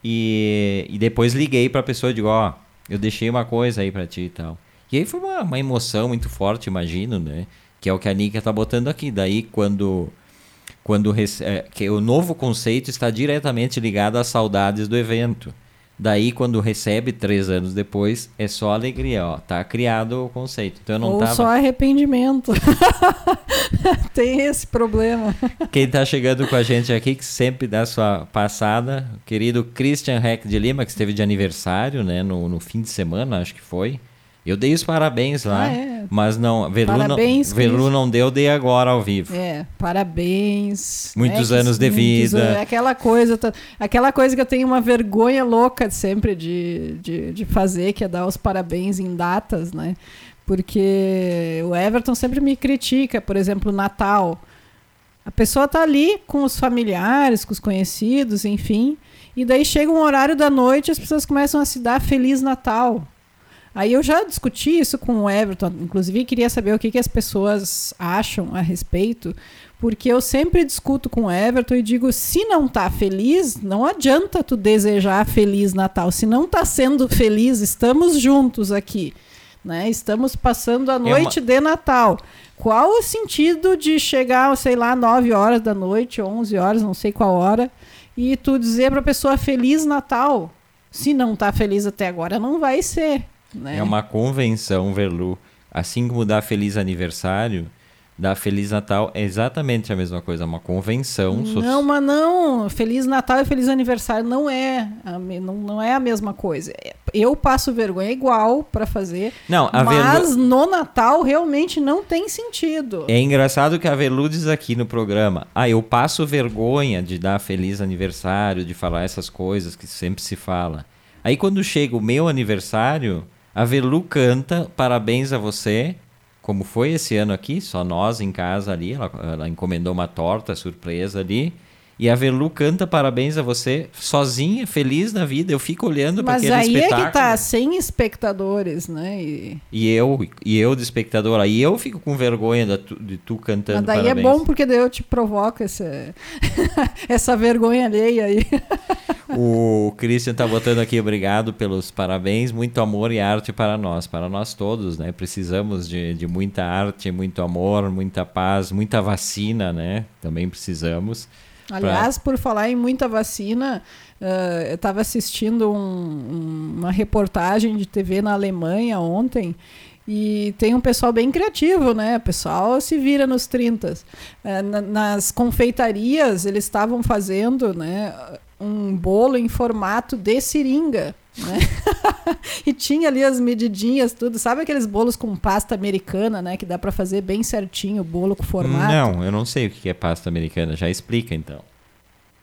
E, e depois liguei para a pessoa e digo, ó, oh, eu deixei uma coisa aí para ti e tal. E aí foi uma, uma emoção muito forte, imagino, né? Que é o que a Nika tá botando aqui. Daí, quando quando é, que o novo conceito está diretamente ligado às saudades do evento. Daí, quando recebe três anos depois, é só alegria, ó. Tá criado o conceito. Então, eu não Ou tava... só arrependimento. Tem esse problema. Quem tá chegando com a gente aqui, que sempre dá sua passada, o querido Christian Heck de Lima, que esteve de aniversário, né, no, no fim de semana, acho que foi. Eu dei os parabéns lá, ah, é. mas não, parabéns, não, Velu não deu, dei agora ao vivo. É, parabéns. Muitos né, anos de vida. Muitos, aquela coisa, aquela coisa que eu tenho uma vergonha louca sempre de, de, de fazer, que é dar os parabéns em datas, né? Porque o Everton sempre me critica, por exemplo, Natal. A pessoa tá ali com os familiares, com os conhecidos, enfim, e daí chega um horário da noite e as pessoas começam a se dar Feliz Natal. Aí eu já discuti isso com o Everton, inclusive queria saber o que, que as pessoas acham a respeito, porque eu sempre discuto com o Everton e digo, se não tá feliz, não adianta tu desejar feliz Natal. Se não tá sendo feliz, estamos juntos aqui, né? Estamos passando a noite é uma... de Natal. Qual o sentido de chegar, sei lá, 9 horas da noite, 11 horas, não sei qual hora, e tu dizer para a pessoa feliz Natal? Se não tá feliz até agora, não vai ser. Né? É uma convenção, Verlu. Assim como dar feliz aniversário, dar Feliz Natal é exatamente a mesma coisa, uma convenção. Não, mas não. Feliz Natal e Feliz Aniversário não é a, não, não é a mesma coisa. Eu passo vergonha igual para fazer, não, mas no Natal realmente não tem sentido. É engraçado que a Velu diz aqui no programa, ah, eu passo vergonha de dar Feliz Aniversário, de falar essas coisas que sempre se fala. Aí quando chega o meu aniversário, a Velu canta Parabéns a você, como foi esse ano aqui, só nós em casa ali. Ela, ela encomendou uma torta surpresa ali. E a Velu canta parabéns a você, sozinha, feliz na vida. Eu fico olhando para aquele espetáculo. Mas aí é que tá, sem espectadores, né? E... e, eu, e eu de espectador. Aí eu fico com vergonha de tu, de tu cantando Mas daí parabéns. é bom porque daí eu te provoco essa, essa vergonha alheia aí. O Christian tá botando aqui, obrigado pelos parabéns, muito amor e arte para nós, para nós todos, né? Precisamos de, de muita arte, muito amor, muita paz, muita vacina, né? Também precisamos. Aliás, pra... por falar em muita vacina, uh, eu estava assistindo um, um, uma reportagem de TV na Alemanha ontem e tem um pessoal bem criativo, né? O pessoal se vira nos 30. É, nas confeitarias, eles estavam fazendo né, um bolo em formato de seringa. Né? e tinha ali as medidinhas, tudo. Sabe aqueles bolos com pasta americana, né? Que dá para fazer bem certinho o bolo com formato? Não, eu não sei o que é pasta americana. Já explica então.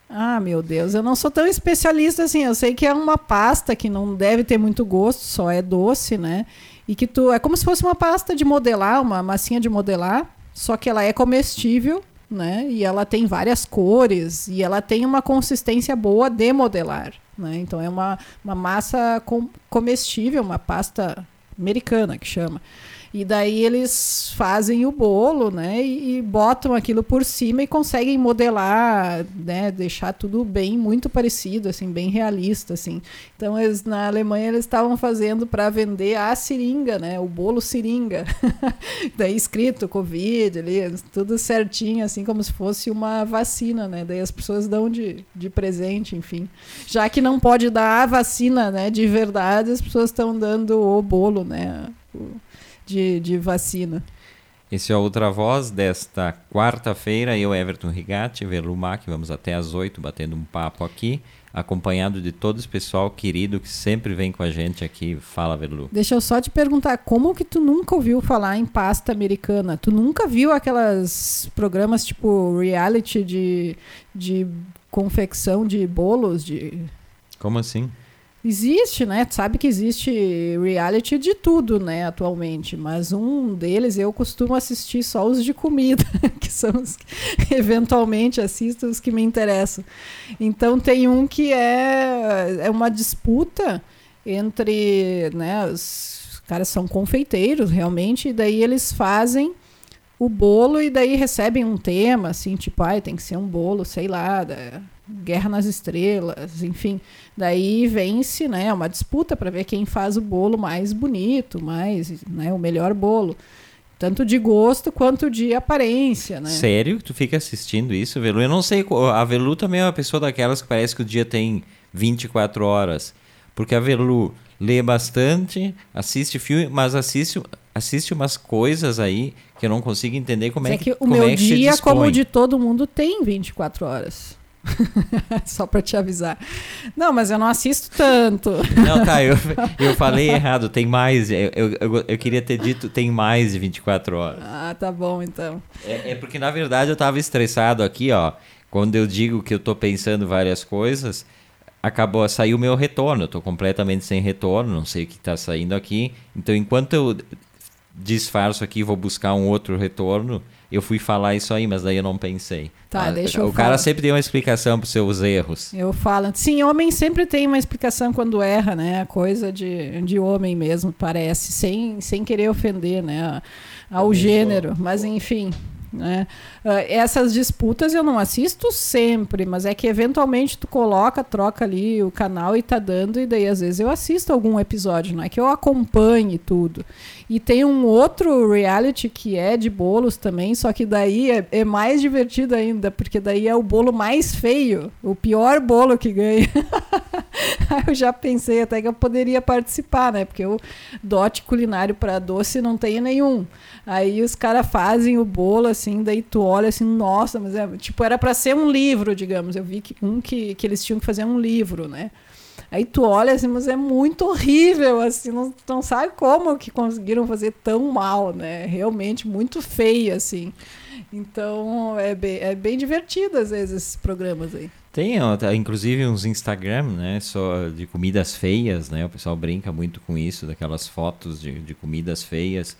Ah, meu Deus, eu não sou tão especialista assim. Eu sei que é uma pasta que não deve ter muito gosto, só é doce, né? E que tu. É como se fosse uma pasta de modelar, uma massinha de modelar, só que ela é comestível, né? E ela tem várias cores e ela tem uma consistência boa de modelar. Né? Então é uma, uma massa com, comestível, uma pasta americana que chama. E daí eles fazem o bolo, né? E, e, botam aquilo por cima e conseguem modelar, né? Deixar tudo bem, muito parecido, assim, bem realista, assim. Então eles, na Alemanha eles estavam fazendo para vender a seringa, né? O bolo seringa. daí escrito Covid ali, tudo certinho, assim como se fosse uma vacina, né? Daí as pessoas dão de, de presente, enfim. Já que não pode dar a vacina, né? De verdade, as pessoas estão dando o bolo, né? O, de, de vacina. Esse é a Outra Voz desta quarta-feira. Eu, Everton Rigatti, Verlumac, vamos até às oito batendo um papo aqui, acompanhado de todo esse pessoal querido que sempre vem com a gente aqui. Fala, Verlu. Deixa eu só te perguntar, como que tu nunca ouviu falar em pasta americana? Tu nunca viu aquelas programas tipo reality de, de confecção de bolos? De... Como assim? Existe, né? Sabe que existe reality de tudo, né, atualmente. Mas um deles eu costumo assistir só os de comida, que são os que eventualmente assisto os que me interessam. Então tem um que é, é uma disputa entre, né, os caras são confeiteiros realmente, e daí eles fazem o bolo e daí recebem um tema, assim, tipo, ai, tem que ser um bolo, sei lá, da Guerra nas Estrelas, enfim. Daí vence, né, uma disputa para ver quem faz o bolo mais bonito, mais, né, o melhor bolo. Tanto de gosto quanto de aparência, né? Sério? Tu fica assistindo isso, Velu? Eu não sei, a Velu também é uma pessoa daquelas que parece que o dia tem 24 horas. Porque a Velu lê bastante, assiste filme, mas assiste, assiste umas coisas aí que eu não consigo entender como é, é que, o meu é dia, como o de todo mundo, tem 24 horas. Só para te avisar. Não, mas eu não assisto tanto. Não, tá, eu, eu falei errado, tem mais. Eu, eu, eu, queria ter dito tem mais de 24 horas. Ah, tá bom então. É, é porque na verdade eu tava estressado aqui, ó. Quando eu digo que eu tô pensando várias coisas, acabou a sair o meu retorno. Eu tô completamente sem retorno, não sei o que tá saindo aqui. Então enquanto eu disfarço aqui, vou buscar um outro retorno eu fui falar isso aí, mas daí eu não pensei. Tá, ah, deixa eu O falar. cara sempre tem uma explicação para os seus erros. Eu falo. Sim, homem sempre tem uma explicação quando erra, né? Coisa de, de homem mesmo, parece, sem, sem querer ofender, né? Ao gênero, mas enfim. Né? Uh, essas disputas eu não assisto sempre, mas é que eventualmente tu coloca, troca ali o canal e tá dando, e daí às vezes eu assisto algum episódio, não é que eu acompanhe tudo. E tem um outro reality que é de bolos também, só que daí é, é mais divertido ainda, porque daí é o bolo mais feio, o pior bolo que ganha. eu já pensei até que eu poderia participar, né? Porque o dote culinário para doce não tem nenhum. Aí os caras fazem o bolo assim, daí tu olha assim, nossa, mas é, tipo, era para ser um livro, digamos. Eu vi que um que, que eles tinham que fazer um livro, né? Aí tu olha assim, mas é muito horrível, assim, não, não sabe como que conseguiram fazer tão mal, né? Realmente muito feio, assim. Então é bem, é bem divertido às vezes esses programas aí. Tem, tá, inclusive uns Instagram, né, só de comidas feias, né? O pessoal brinca muito com isso, daquelas fotos de, de comidas feias.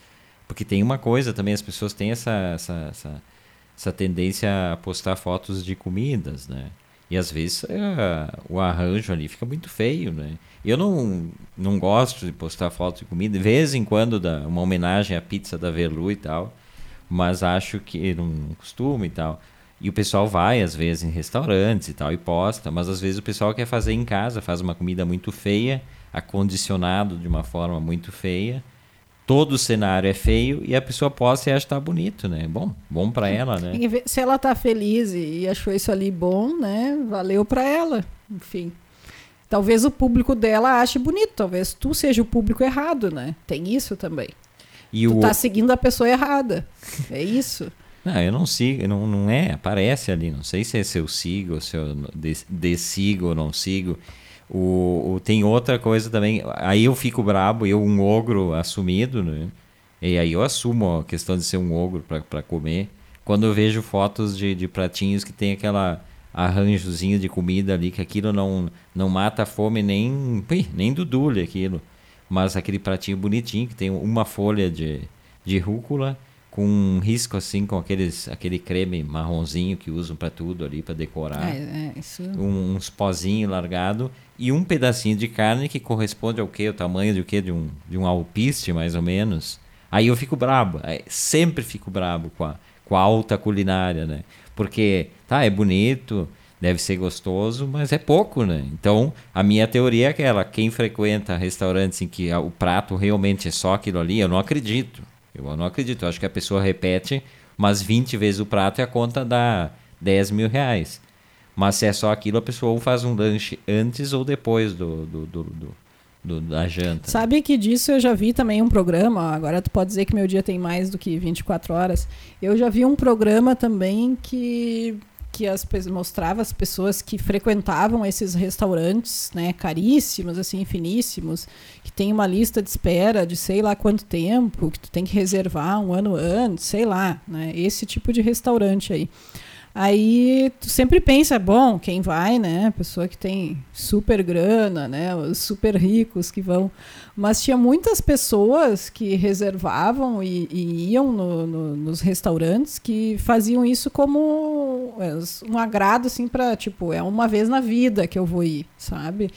Porque tem uma coisa também, as pessoas têm essa, essa, essa, essa tendência a postar fotos de comidas, né? E às vezes é, o arranjo ali fica muito feio, né? Eu não, não gosto de postar fotos de comida, de vez em quando dá uma homenagem à pizza da Velu e tal, mas acho que não costumo e tal. E o pessoal vai, às vezes, em restaurantes e tal, e posta, mas às vezes o pessoal quer fazer em casa, faz uma comida muito feia, acondicionado de uma forma muito feia. Todo o cenário é feio e a pessoa posta e acha que tá bonito, né? Bom, bom para ela, né? Se ela tá feliz e achou isso ali bom, né? Valeu para ela. Enfim. Talvez o público dela ache bonito, talvez tu seja o público errado, né? Tem isso também. E tu o... tá seguindo a pessoa errada. É isso. Não, eu não sigo, não, não é, aparece ali, não sei se é se eu sigo, se eu desigo ou não sigo. O, o, tem outra coisa também, aí eu fico brabo, eu um ogro assumido, né? E aí eu assumo a questão de ser um ogro para comer. Quando eu vejo fotos de, de pratinhos que tem aquela arranjozinho de comida ali, que aquilo não, não mata a fome nem, nem do dule aquilo. Mas aquele pratinho bonitinho, que tem uma folha de, de rúcula com um risco assim com aqueles aquele creme marronzinho que usam para tudo ali para decorar. É, é, isso... um, uns pozinho largado e um pedacinho de carne que corresponde ao que o tamanho de o que de um de um alpiste mais ou menos. Aí eu fico brabo sempre fico brabo com a, com a alta culinária né? Porque tá é bonito deve ser gostoso mas é pouco né? Então a minha teoria é aquela quem frequenta restaurantes em que o prato realmente é só aquilo ali eu não acredito eu não acredito. Eu acho que a pessoa repete umas 20 vezes o prato e a conta dá 10 mil reais. Mas se é só aquilo, a pessoa ou faz um lanche antes ou depois do, do, do, do, do da janta. Sabe que disso eu já vi também um programa. Agora tu pode dizer que meu dia tem mais do que 24 horas. Eu já vi um programa também que que as, mostrava as pessoas que frequentavam esses restaurantes, né, caríssimos, assim, finíssimos, que tem uma lista de espera de sei lá quanto tempo, que tu tem que reservar um ano antes, sei lá, né, esse tipo de restaurante aí. Aí tu sempre pensa, bom, quem vai, né? Pessoa que tem super grana, né? Os super ricos que vão. Mas tinha muitas pessoas que reservavam e, e iam no, no, nos restaurantes que faziam isso como um agrado, assim, para tipo, é uma vez na vida que eu vou ir, sabe?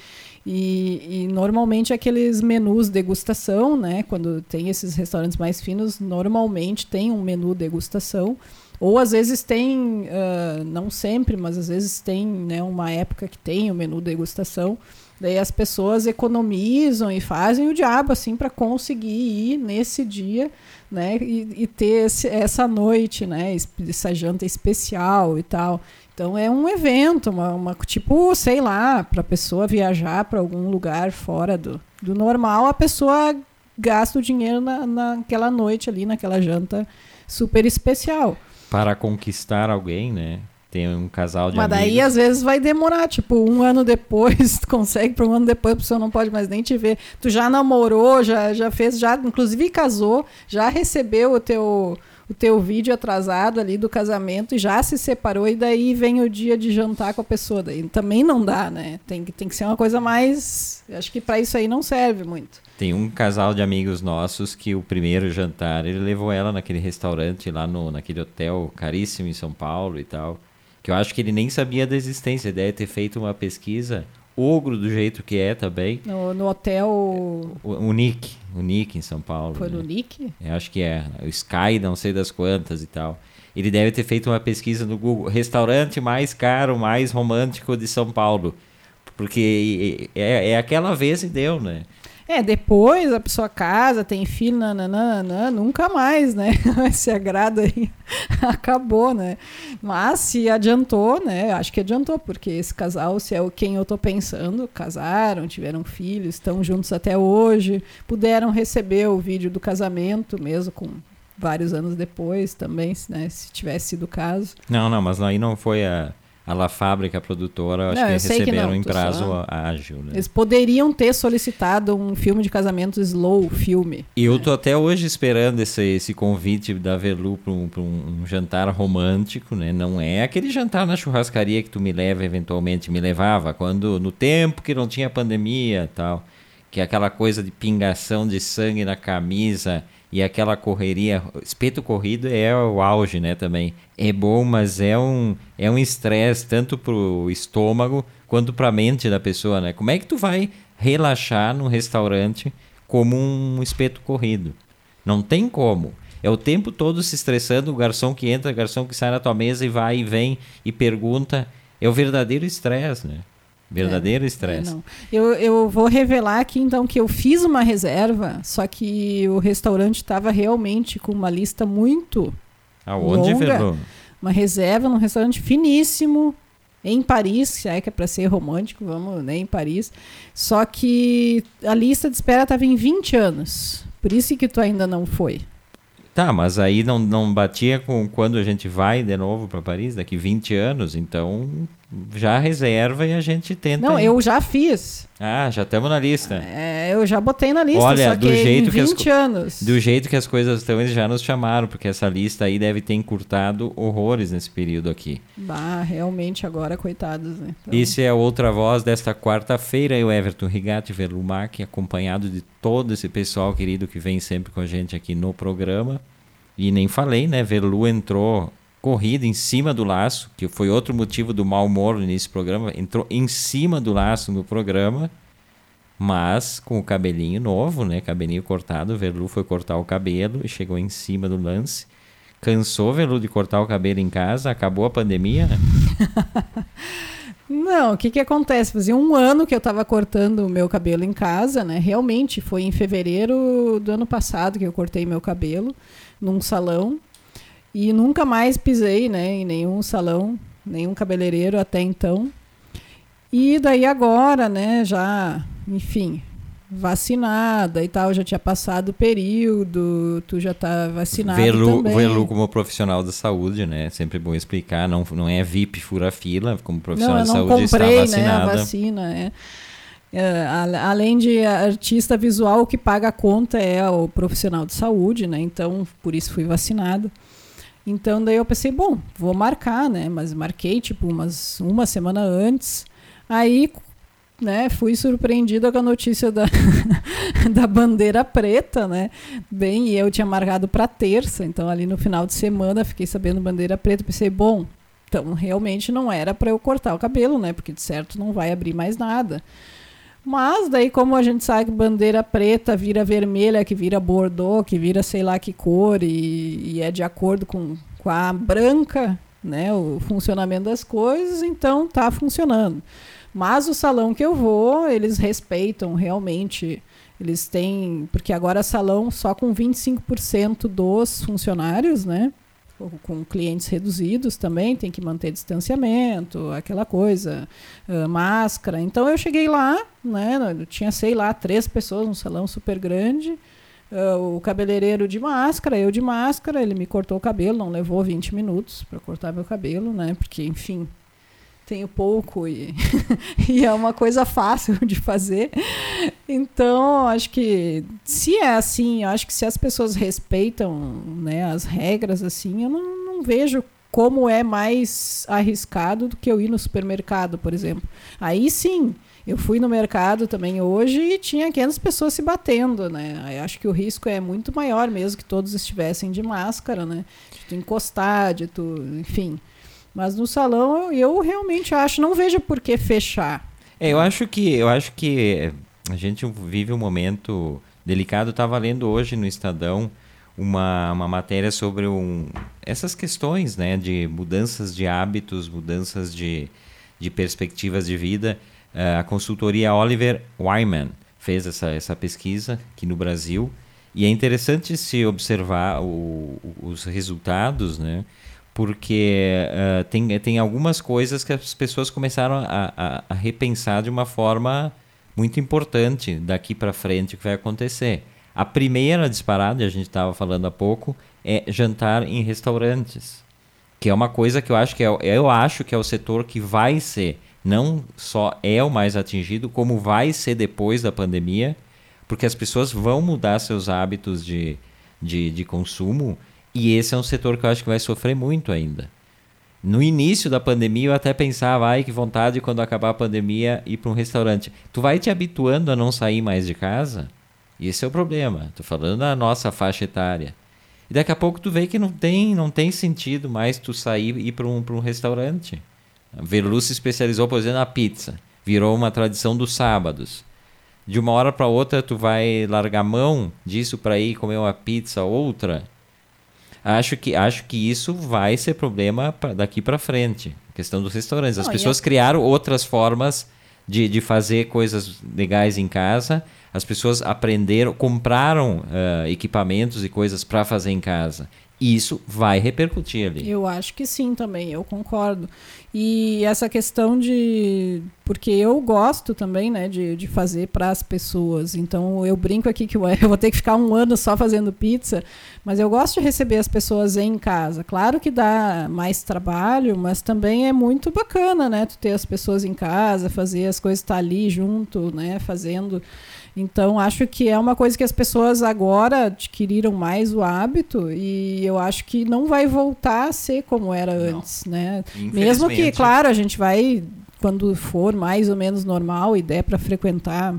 E, e, normalmente aqueles menus degustação, né? Quando tem esses restaurantes mais finos, normalmente tem um menu degustação. Ou às vezes tem, uh, não sempre, mas às vezes tem né, uma época que tem o menu degustação. Daí as pessoas economizam e fazem o diabo assim para conseguir ir nesse dia, né, e, e ter esse, essa noite, né, essa janta especial e tal. Então é um evento, uma, uma tipo, sei lá, para a pessoa viajar para algum lugar fora do, do normal, a pessoa gasta o dinheiro na, naquela noite ali, naquela janta super especial para conquistar alguém, né? Tem um casal de Mas amigos. daí às vezes vai demorar, tipo, um ano depois, tu consegue para um ano depois, a pessoa não pode mais nem te ver. Tu já namorou, já, já fez, já inclusive casou, já recebeu o teu o teu vídeo atrasado ali do casamento e já se separou e daí vem o dia de jantar com a pessoa. Daí também não dá, né? Tem, tem que ser uma coisa mais. Acho que para isso aí não serve muito. Tem um casal de amigos nossos que o primeiro jantar ele levou ela naquele restaurante lá no naquele hotel caríssimo em São Paulo e tal. Que eu acho que ele nem sabia da existência, ele deve ter feito uma pesquisa ogro do jeito que é também. No, no hotel. O, o Nick, o Nick em São Paulo. Foi né? no Nick? Eu acho que é. O Sky, não sei das quantas e tal. Ele deve ter feito uma pesquisa no Google: restaurante mais caro, mais romântico de São Paulo. Porque é, é aquela vez e deu, né? É, depois a pessoa casa, tem filho, nananana, nunca mais, né? Esse agrado aí acabou, né? Mas se adiantou, né? Acho que adiantou, porque esse casal, se é quem eu tô pensando, casaram, tiveram filhos, estão juntos até hoje, puderam receber o vídeo do casamento mesmo com vários anos depois também, né? Se tivesse sido o caso. Não, não, mas aí não foi a a La Fábrica, a produtora, acho não, que receberam que em prazo só... ágil. Né? Eles poderiam ter solicitado um filme de casamento slow filme. E eu tô até hoje esperando esse, esse convite da Velu para um, um, um, jantar romântico, né? Não é aquele jantar na churrascaria que tu me leva, eventualmente me levava, quando no tempo que não tinha pandemia tal. Que é aquela coisa de pingação de sangue na camisa e aquela correria, espeto corrido é o auge, né, também. É bom, mas é um é um estresse tanto pro estômago quanto para a mente da pessoa, né? Como é que tu vai relaxar num restaurante como um espeto corrido? Não tem como. É o tempo todo se estressando, o garçom que entra, o garçom que sai na tua mesa e vai e vem e pergunta. É o verdadeiro estresse, né? Verdadeiro é, estresse. É, eu, eu vou revelar aqui então que eu fiz uma reserva, só que o restaurante estava realmente com uma lista muito Aonde, longa. Uma reserva num restaurante finíssimo, em Paris, se é que é para ser romântico, vamos, né, em Paris. Só que a lista de espera estava em 20 anos. Por isso que tu ainda não foi. Tá, mas aí não, não batia com quando a gente vai de novo para Paris, daqui 20 anos, então já reserva e a gente tenta. Não, ir. eu já fiz. Ah, já estamos na lista. É, eu já botei na lista, Olha, só do que jeito em 20 que as, anos. Do jeito que as coisas estão, eles já nos chamaram, porque essa lista aí deve ter encurtado horrores nesse período aqui. Bah, realmente agora, coitados, né? Então... Esse é outra voz desta quarta-feira, eu, Everton Rigatti Verlumac, acompanhado de todo esse pessoal querido que vem sempre com a gente aqui no programa. E nem falei, né? Verlu entrou corrida em cima do laço, que foi outro motivo do mau humor nesse programa. Entrou em cima do laço no programa, mas com o cabelinho novo, né? Cabelinho cortado. O Verlu foi cortar o cabelo e chegou em cima do lance. Cansou, Verlu, de cortar o cabelo em casa? Acabou a pandemia? Não, o que que acontece? Fazia um ano que eu estava cortando o meu cabelo em casa, né? Realmente, foi em fevereiro do ano passado que eu cortei meu cabelo num salão e nunca mais pisei, né, em nenhum salão, nenhum cabeleireiro até então. E daí agora, né, já, enfim, vacinada e tal, já tinha passado o período, tu já tá vacinado Velu, também. Velu como profissional da saúde, né? Sempre bom explicar, não, não é VIP fura fila, como profissional não, de saúde comprei, está vacinada. Né, a vacina, é. É, além de artista visual, o que paga a conta é o profissional de saúde, né? Então, por isso fui vacinada. Então, daí eu pensei, bom, vou marcar, né? Mas marquei, tipo, umas, uma semana antes. Aí, né, fui surpreendida com a notícia da, da bandeira preta, né? Bem, e eu tinha marcado para terça, então ali no final de semana fiquei sabendo bandeira preta. Pensei, bom, então realmente não era para eu cortar o cabelo, né? Porque de certo não vai abrir mais nada. Mas daí, como a gente sabe que bandeira preta vira vermelha, que vira bordeaux, que vira sei lá que cor, e, e é de acordo com, com a branca, né, o funcionamento das coisas, então tá funcionando. Mas o salão que eu vou, eles respeitam realmente. Eles têm. Porque agora salão só com 25% dos funcionários, né? Com clientes reduzidos também, tem que manter distanciamento, aquela coisa, uh, máscara. Então eu cheguei lá, né, tinha, sei lá, três pessoas, um salão super grande, uh, o cabeleireiro de máscara, eu de máscara, ele me cortou o cabelo, não levou 20 minutos para cortar meu cabelo, né, porque, enfim, tenho pouco e, e é uma coisa fácil de fazer. Então, acho que se é assim, acho que se as pessoas respeitam né, as regras assim, eu não, não vejo como é mais arriscado do que eu ir no supermercado, por exemplo. Aí sim, eu fui no mercado também hoje e tinha 500 pessoas se batendo, né? Eu acho que o risco é muito maior mesmo que todos estivessem de máscara, né? De tu encostar, de tu, enfim. Mas no salão eu, eu realmente acho, não vejo por que fechar. É, eu acho que eu acho que a gente vive um momento delicado. Estava lendo hoje no Estadão uma, uma matéria sobre um, essas questões né, de mudanças de hábitos, mudanças de, de perspectivas de vida. Uh, a consultoria Oliver Wyman fez essa, essa pesquisa aqui no Brasil e é interessante se observar o, os resultados, né? porque uh, tem, tem algumas coisas que as pessoas começaram a, a, a repensar de uma forma muito importante daqui para frente que vai acontecer. A primeira disparada, a gente estava falando há pouco, é jantar em restaurantes, que é uma coisa que eu acho que é, eu acho que é o setor que vai ser, não só é o mais atingido, como vai ser depois da pandemia, porque as pessoas vão mudar seus hábitos de, de, de consumo e esse é um setor que eu acho que vai sofrer muito ainda. No início da pandemia eu até pensava, ai que vontade quando acabar a pandemia ir para um restaurante. Tu vai te habituando a não sair mais de casa? Esse é o problema. Tô falando da nossa faixa etária. E daqui a pouco tu vê que não tem, não tem sentido mais tu sair e ir para um, um restaurante. A Verlu se especializou, por exemplo, na pizza. Virou uma tradição dos sábados. De uma hora para outra tu vai largar mão disso para ir comer uma pizza outra acho que, acho que isso vai ser problema pra, daqui para frente. A questão dos restaurantes. As Não, pessoas criaram outras formas de, de fazer coisas legais em casa. As pessoas aprenderam, compraram ah, equipamentos e coisas para fazer em casa. Isso vai repercutir ali. Eu acho que sim também, eu concordo. E essa questão de. Porque eu gosto também, né, de, de fazer para as pessoas. Então eu brinco aqui que eu vou ter que ficar um ano só fazendo pizza, mas eu gosto de receber as pessoas em casa. Claro que dá mais trabalho, mas também é muito bacana, né, tu ter as pessoas em casa, fazer as coisas estar ali junto, né, fazendo. Então, acho que é uma coisa que as pessoas agora adquiriram mais o hábito e eu acho que não vai voltar a ser como era Não. antes, né? Mesmo que, claro, a gente vai, quando for mais ou menos normal e der para frequentar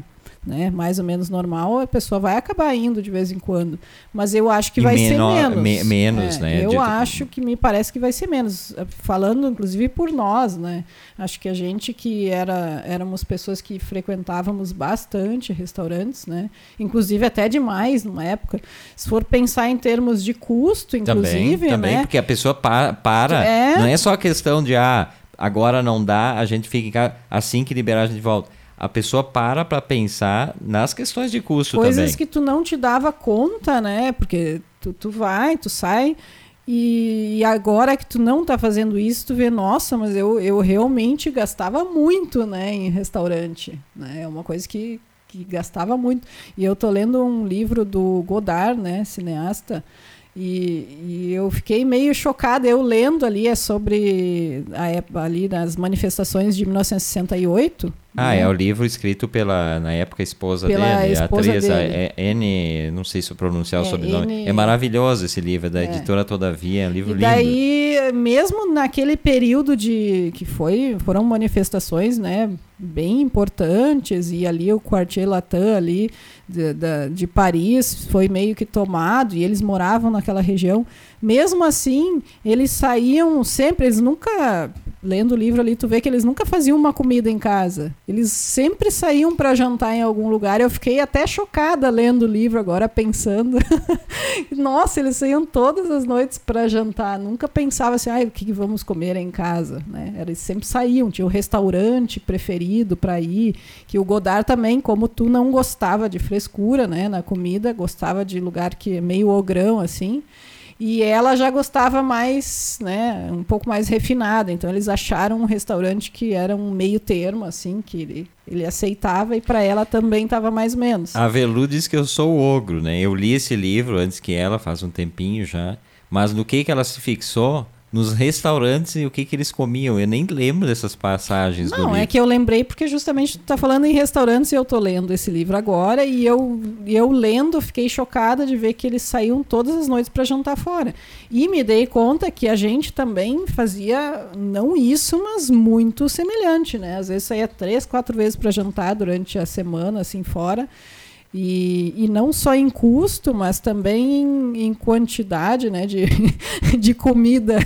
né, mais ou menos normal, a pessoa vai acabar indo de vez em quando. Mas eu acho que E vai menor- ser menos. me- menos, É, né, Eu de- acho que me parece que vai ser menos. Eh, Falando, inclusive, por nós, né? Acho que a gente que era, éramos pessoas que frequentávamos bastante restaurantes, né? Inclusive até demais numa época. Se for pensar em termos de custo, Também, inclusive, também né? porque a pessoa pa- para. É. Não é só a questão de, ah, agora não dá, a gente fica em casa, assim que liberar a gente volta. A pessoa para para pensar nas questões de custo coisas também. que tu não te dava conta, né? Porque tu, tu vai, tu sai. E, e agora que tu não tá fazendo isso, tu vê, nossa, mas eu, eu realmente gastava muito, né, em restaurante. Né? É uma coisa que, que gastava muito. E eu tô lendo um livro do Godard, né, cineasta, e, e eu fiquei meio chocada. Eu lendo ali é sobre a, época ali nas manifestações de 1968. Ah, né? é o livro escrito pela, na época, esposa Pela dele, esposa a atriz, a- dele. é N, não sei se eu pronunciar o É, sobrenome. N- É maravilhoso esse livro, é da É. editora Todavia, é um livro E lindo. daí, mesmo naquele período de que foi, foram manifestações, né, bem importantes e ali o Quartier Latin ali de, da- de Paris foi meio que tomado e eles moravam naquela região. Mesmo assim, eles saíam sempre, eles nunca lendo o livro ali, tu vê que eles nunca faziam uma comida em casa. Eles sempre saíam para jantar em algum lugar. Eu fiquei até chocada lendo o livro agora, pensando. Nossa, eles saíam todas as noites para jantar. Nunca pensava assim, ah, o que vamos comer em casa, né? Eles sempre saíam, tinha o restaurante preferido para ir. Que o Godard também, como tu não gostava de frescura, né, na comida, gostava de lugar que é meio ogrão assim. E ela já gostava mais, né, um pouco mais refinada. Então eles acharam um restaurante que era um meio termo, assim, que ele, ele aceitava e para ela também estava mais ou menos. A Velu diz que eu sou o ogro, né? Eu li esse livro antes que ela, faz um tempinho já. Mas no que, que ela se fixou? Nos restaurantes e o que, que eles comiam. Eu nem lembro dessas passagens Não, é que eu lembrei porque justamente tu tá falando em restaurantes e eu tô lendo esse livro agora e eu, eu lendo fiquei chocada de ver que eles saíam todas as noites para jantar fora. E me dei conta que a gente também fazia não isso, mas muito semelhante, né? Às vezes saía três, quatro vezes para jantar durante a semana assim fora. E, e não só em custo, mas também em, em quantidade né, de, de comida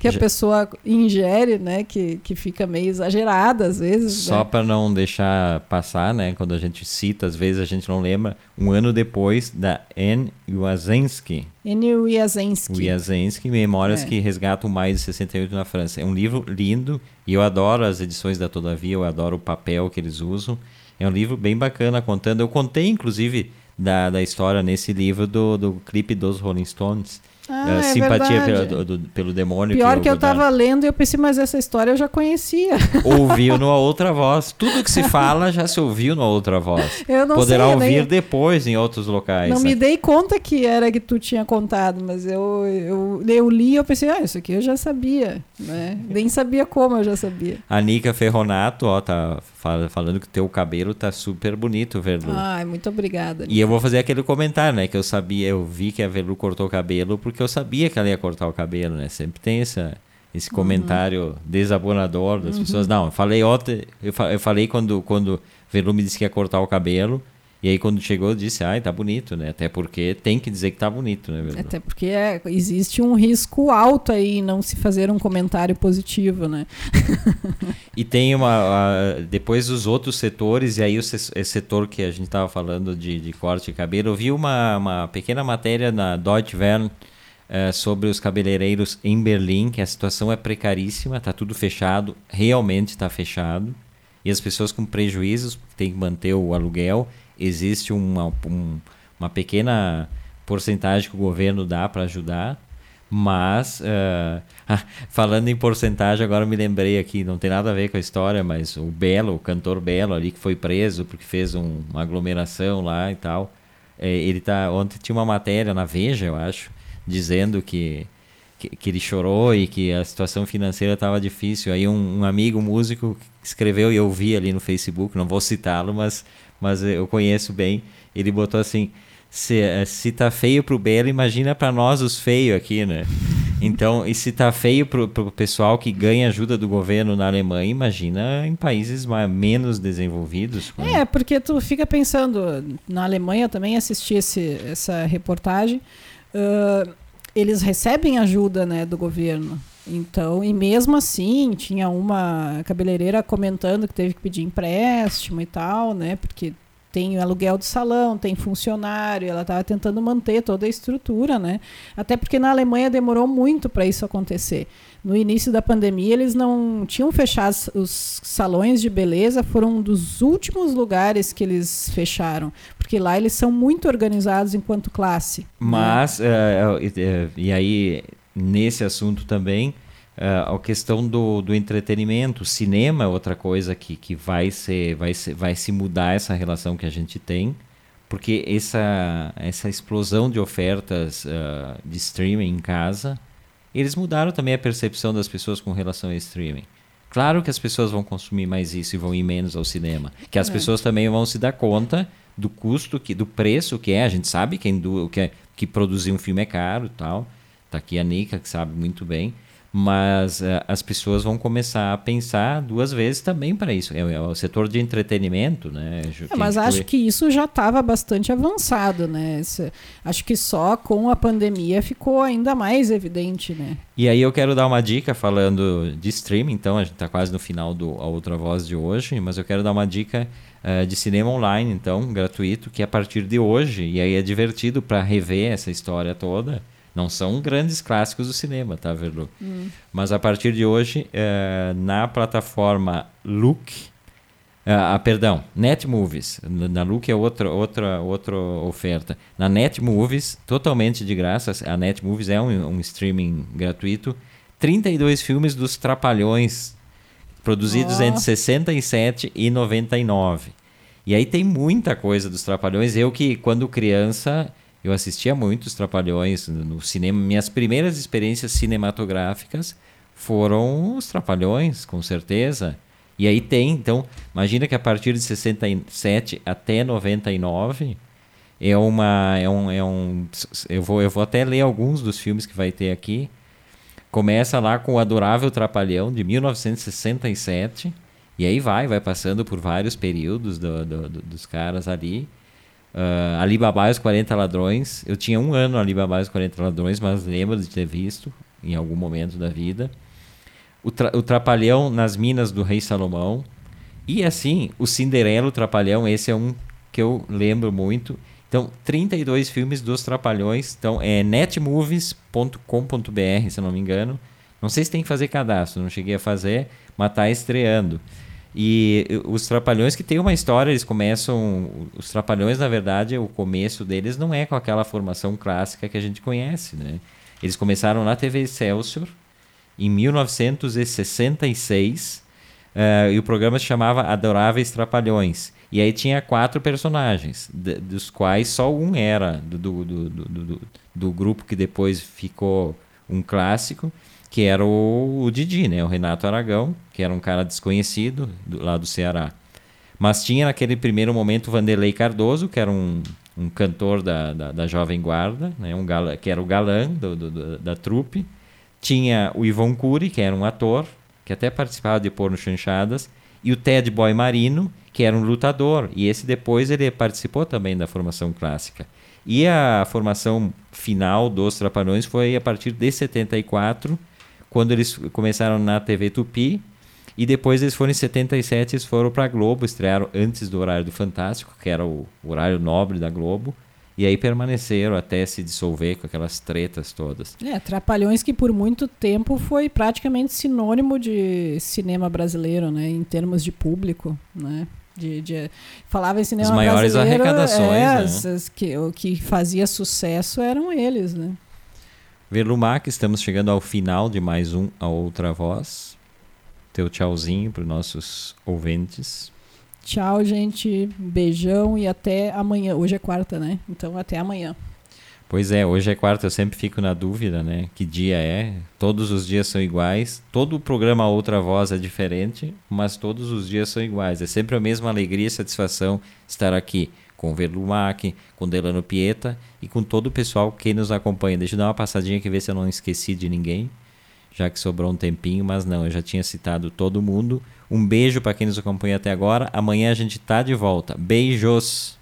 que a Já- pessoa ingere, né, que, que fica meio exagerada às vezes. Só né? para não deixar passar, né? Quando a gente cita, às vezes a gente não lembra. Um ano depois da Anne Wazensky. N. Wiazensky. Wiazensky, Memórias É. que resgatam mais de 68 na França. É um livro lindo e eu adoro as edições da Todavia, eu adoro o papel que eles usam. É um livro bem bacana contando. Eu contei, inclusive, da, da história nesse livro do, do clipe dos Rolling Stones. Ah, é simpatia pela- do- pelo demônio. Pior o que eu Godard tava lendo e eu pensei, mas essa história eu já conhecia. Ouviu numa outra voz. Tudo que se fala já se ouviu numa outra voz. Eu não Poderá sei, ouvir nem- depois em outros locais. Não né? me dei conta que era que tu tinha contado, mas eu, eu, eu li e eu pensei, ah, isso aqui eu já sabia, né? Nem sabia como eu já sabia. A Nica Ferronato, ó, tá fal- falando que teu cabelo tá super bonito, Verlu. Ai, muito obrigada. E eu vou fazer aquele comentário, né? Que eu sabia, eu vi que a Verlu cortou o cabelo porque eu sabia que ela ia cortar o cabelo, né? Sempre tem essa, esse comentário desabonador das pessoas. Não, eu falei ontem, eu, fa- eu falei quando, quando Verlu me disse que ia cortar o cabelo. E aí quando chegou eu disse, ai, tá bonito, né? Até porque tem que dizer que tá bonito, né, Verlu? Até porque é, existe um risco alto aí em não se fazer um comentário positivo, né? E tem uma. a- depois os outros setores, e aí o setor que a gente estava falando de, de corte de cabelo, eu vi uma, uma pequena matéria na Deutsche Welle uh, sobre os cabeleireiros em Berlim, que a situação é precaríssima, está tudo fechado, realmente está fechado. E as pessoas com prejuízos, têm que manter o aluguel. Existe uma, um, uma pequena porcentagem que o governo dá para ajudar. Mas, uh, falando em porcentagem, agora me lembrei aqui, não tem nada a ver com a história, mas o Belo, o cantor Belo ali, que foi preso porque fez um, uma aglomeração lá e tal. É, ele tá. Ontem tinha uma matéria na Veja, eu acho, dizendo que, que, que ele chorou e que a situação financeira estava difícil. Aí um, um, amigo músico escreveu e eu vi ali no Facebook, não vou citá-lo, mas, mas eu conheço bem. Ele botou assim: se, eh, se tá feio pro Belo, imagina para nós os feios aqui, né? Então, e se tá feio pro, pro pessoal que ganha ajuda do governo na Alemanha, imagina em países mais, menos desenvolvidos. É, porque tu fica pensando, na Alemanha também assisti esse, essa reportagem, uh, eles recebem ajuda né, do governo. Então, e mesmo assim, tinha uma cabeleireira comentando que teve que pedir empréstimo e tal, né? Porque tem aluguel de salão, tem funcionário, ela estava tentando manter toda a estrutura, né? Até porque na Alemanha demorou muito para isso acontecer. No início da pandemia, eles não tinham fechado os salões de beleza, foram um dos últimos lugares que eles fecharam, porque lá eles são muito organizados enquanto classe. Né? Mas, né? uh, e aí, nesse assunto também, Uh, a questão do, do entretenimento, cinema é outra coisa que, que vai, ser, vai, ser, vai se mudar essa relação que a gente tem, porque essa, essa explosão de ofertas uh, de streaming em casa, eles mudaram também a percepção das pessoas com relação ao streaming. Claro que as pessoas vão consumir mais isso e vão ir menos ao cinema. Que as é. pessoas também vão se dar conta do custo, que, do preço que é. A gente sabe que, que, é, que produzir um filme é caro e tal. Tá aqui a Nika, que sabe muito bem mas uh, as pessoas vão começar a pensar duas vezes também para isso. É, é, o setor de entretenimento, né? É, mas acho que isso já estava bastante avançado, né? Esse, acho que só com a pandemia ficou ainda mais evidente, né? E aí eu quero dar uma dica falando de streaming, então a gente está quase no final do A Outra Voz de hoje, mas eu quero dar uma dica uh, de cinema online, então, gratuito, que é a partir de hoje, e aí é divertido para rever essa história toda, não são grandes clássicos do cinema, tá, Verlu? Hum. Mas a partir de hoje, é, na plataforma Look, é, ah, perdão, Netmovies. Na Look é outra, outra, outra oferta. Na Netmovies, totalmente de graça, a Netmovies é um, um streaming gratuito. 32 filmes dos Trapalhões, produzidos oh. entre 67 e 99. E aí tem muita coisa dos Trapalhões. Eu que, quando criança, eu assistia muito os Trapalhões no cinema. Minhas primeiras experiências cinematográficas foram os Trapalhões, com certeza. E aí tem, então, imagina que a partir de 67 até 99 é uma é um, é um eu vou eu vou até ler alguns dos filmes que vai ter aqui. Começa lá com o Adorável Trapalhão de 1967 e aí vai, vai passando por vários períodos do, do, do, dos caras ali. Uh, Alibaba e os 40 Ladrões. Eu tinha um ano Alibaba e os 40 Ladrões, mas lembro de ter visto em algum momento da vida. O, tra o Trapalhão nas Minas do Rei Salomão. E assim, o Cinderela, o Trapalhão, esse é um que eu lembro muito. Então, 32 filmes dos Trapalhões. Então, é netmovies.com.br, se eu não me engano. Não sei se tem que fazer cadastro, não cheguei a fazer, mas está estreando. E os Trapalhões que tem uma história, eles começam. Os Trapalhões, na verdade, o começo deles não é com aquela formação clássica que a gente conhece, né? Eles começaram na TV Excelsior em 1966 uh, e o programa se chamava Adoráveis Trapalhões. E aí tinha quatro personagens, dos quais só um era do, do, do, do, do grupo que depois ficou um clássico que era o, o Didi, né? O Renato Aragão, que era um cara desconhecido do, lá do Ceará. Mas tinha naquele primeiro momento o Vanderlei Cardoso, que era um, um cantor da, da, da, Jovem Guarda, né? um galã, que era o galã do, do, da trupe. Tinha o Ivon Cury, que era um ator, que até participava de Porno Chanchadas. E o Ted Boy Marino, que era um lutador. E esse depois ele participou também da formação clássica. E a formação final dos Trapalhões foi a partir de 74, quando eles começaram na TV Tupi. E depois eles foram em 77, eles foram para a Globo, estrearam antes do horário do Fantástico, que era o horário nobre da Globo. E aí permaneceram até se dissolver com aquelas tretas todas. É, Trapalhões que por muito tempo foi praticamente sinônimo de cinema brasileiro, né? Em termos de público, né? De, de, falava em cinema As maiores brasileiro, arrecadações, é, né? as- as que, o que fazia sucesso eram eles, né? Verlumac, estamos chegando ao final de mais um A Outra Voz. Teu tchauzinho para os nossos ouvintes. Tchau, gente. Beijão e até amanhã. Hoje é quarta, né? Então até amanhã. Pois é, hoje é quarta, eu sempre fico na dúvida, né? Que dia é? Todos os dias são iguais. Todo o programa A Outra Voz é diferente, mas todos os dias são iguais. É sempre a mesma alegria e satisfação estar aqui com o Verlumac, com Delano Pieta e com todo o pessoal que nos acompanha. Deixa eu dar uma passadinha aqui, ver se eu não esqueci de ninguém, já que sobrou um tempinho, mas não, eu já tinha citado todo mundo. Um beijo para quem nos acompanha até agora. Amanhã a gente tá de volta. Beijos!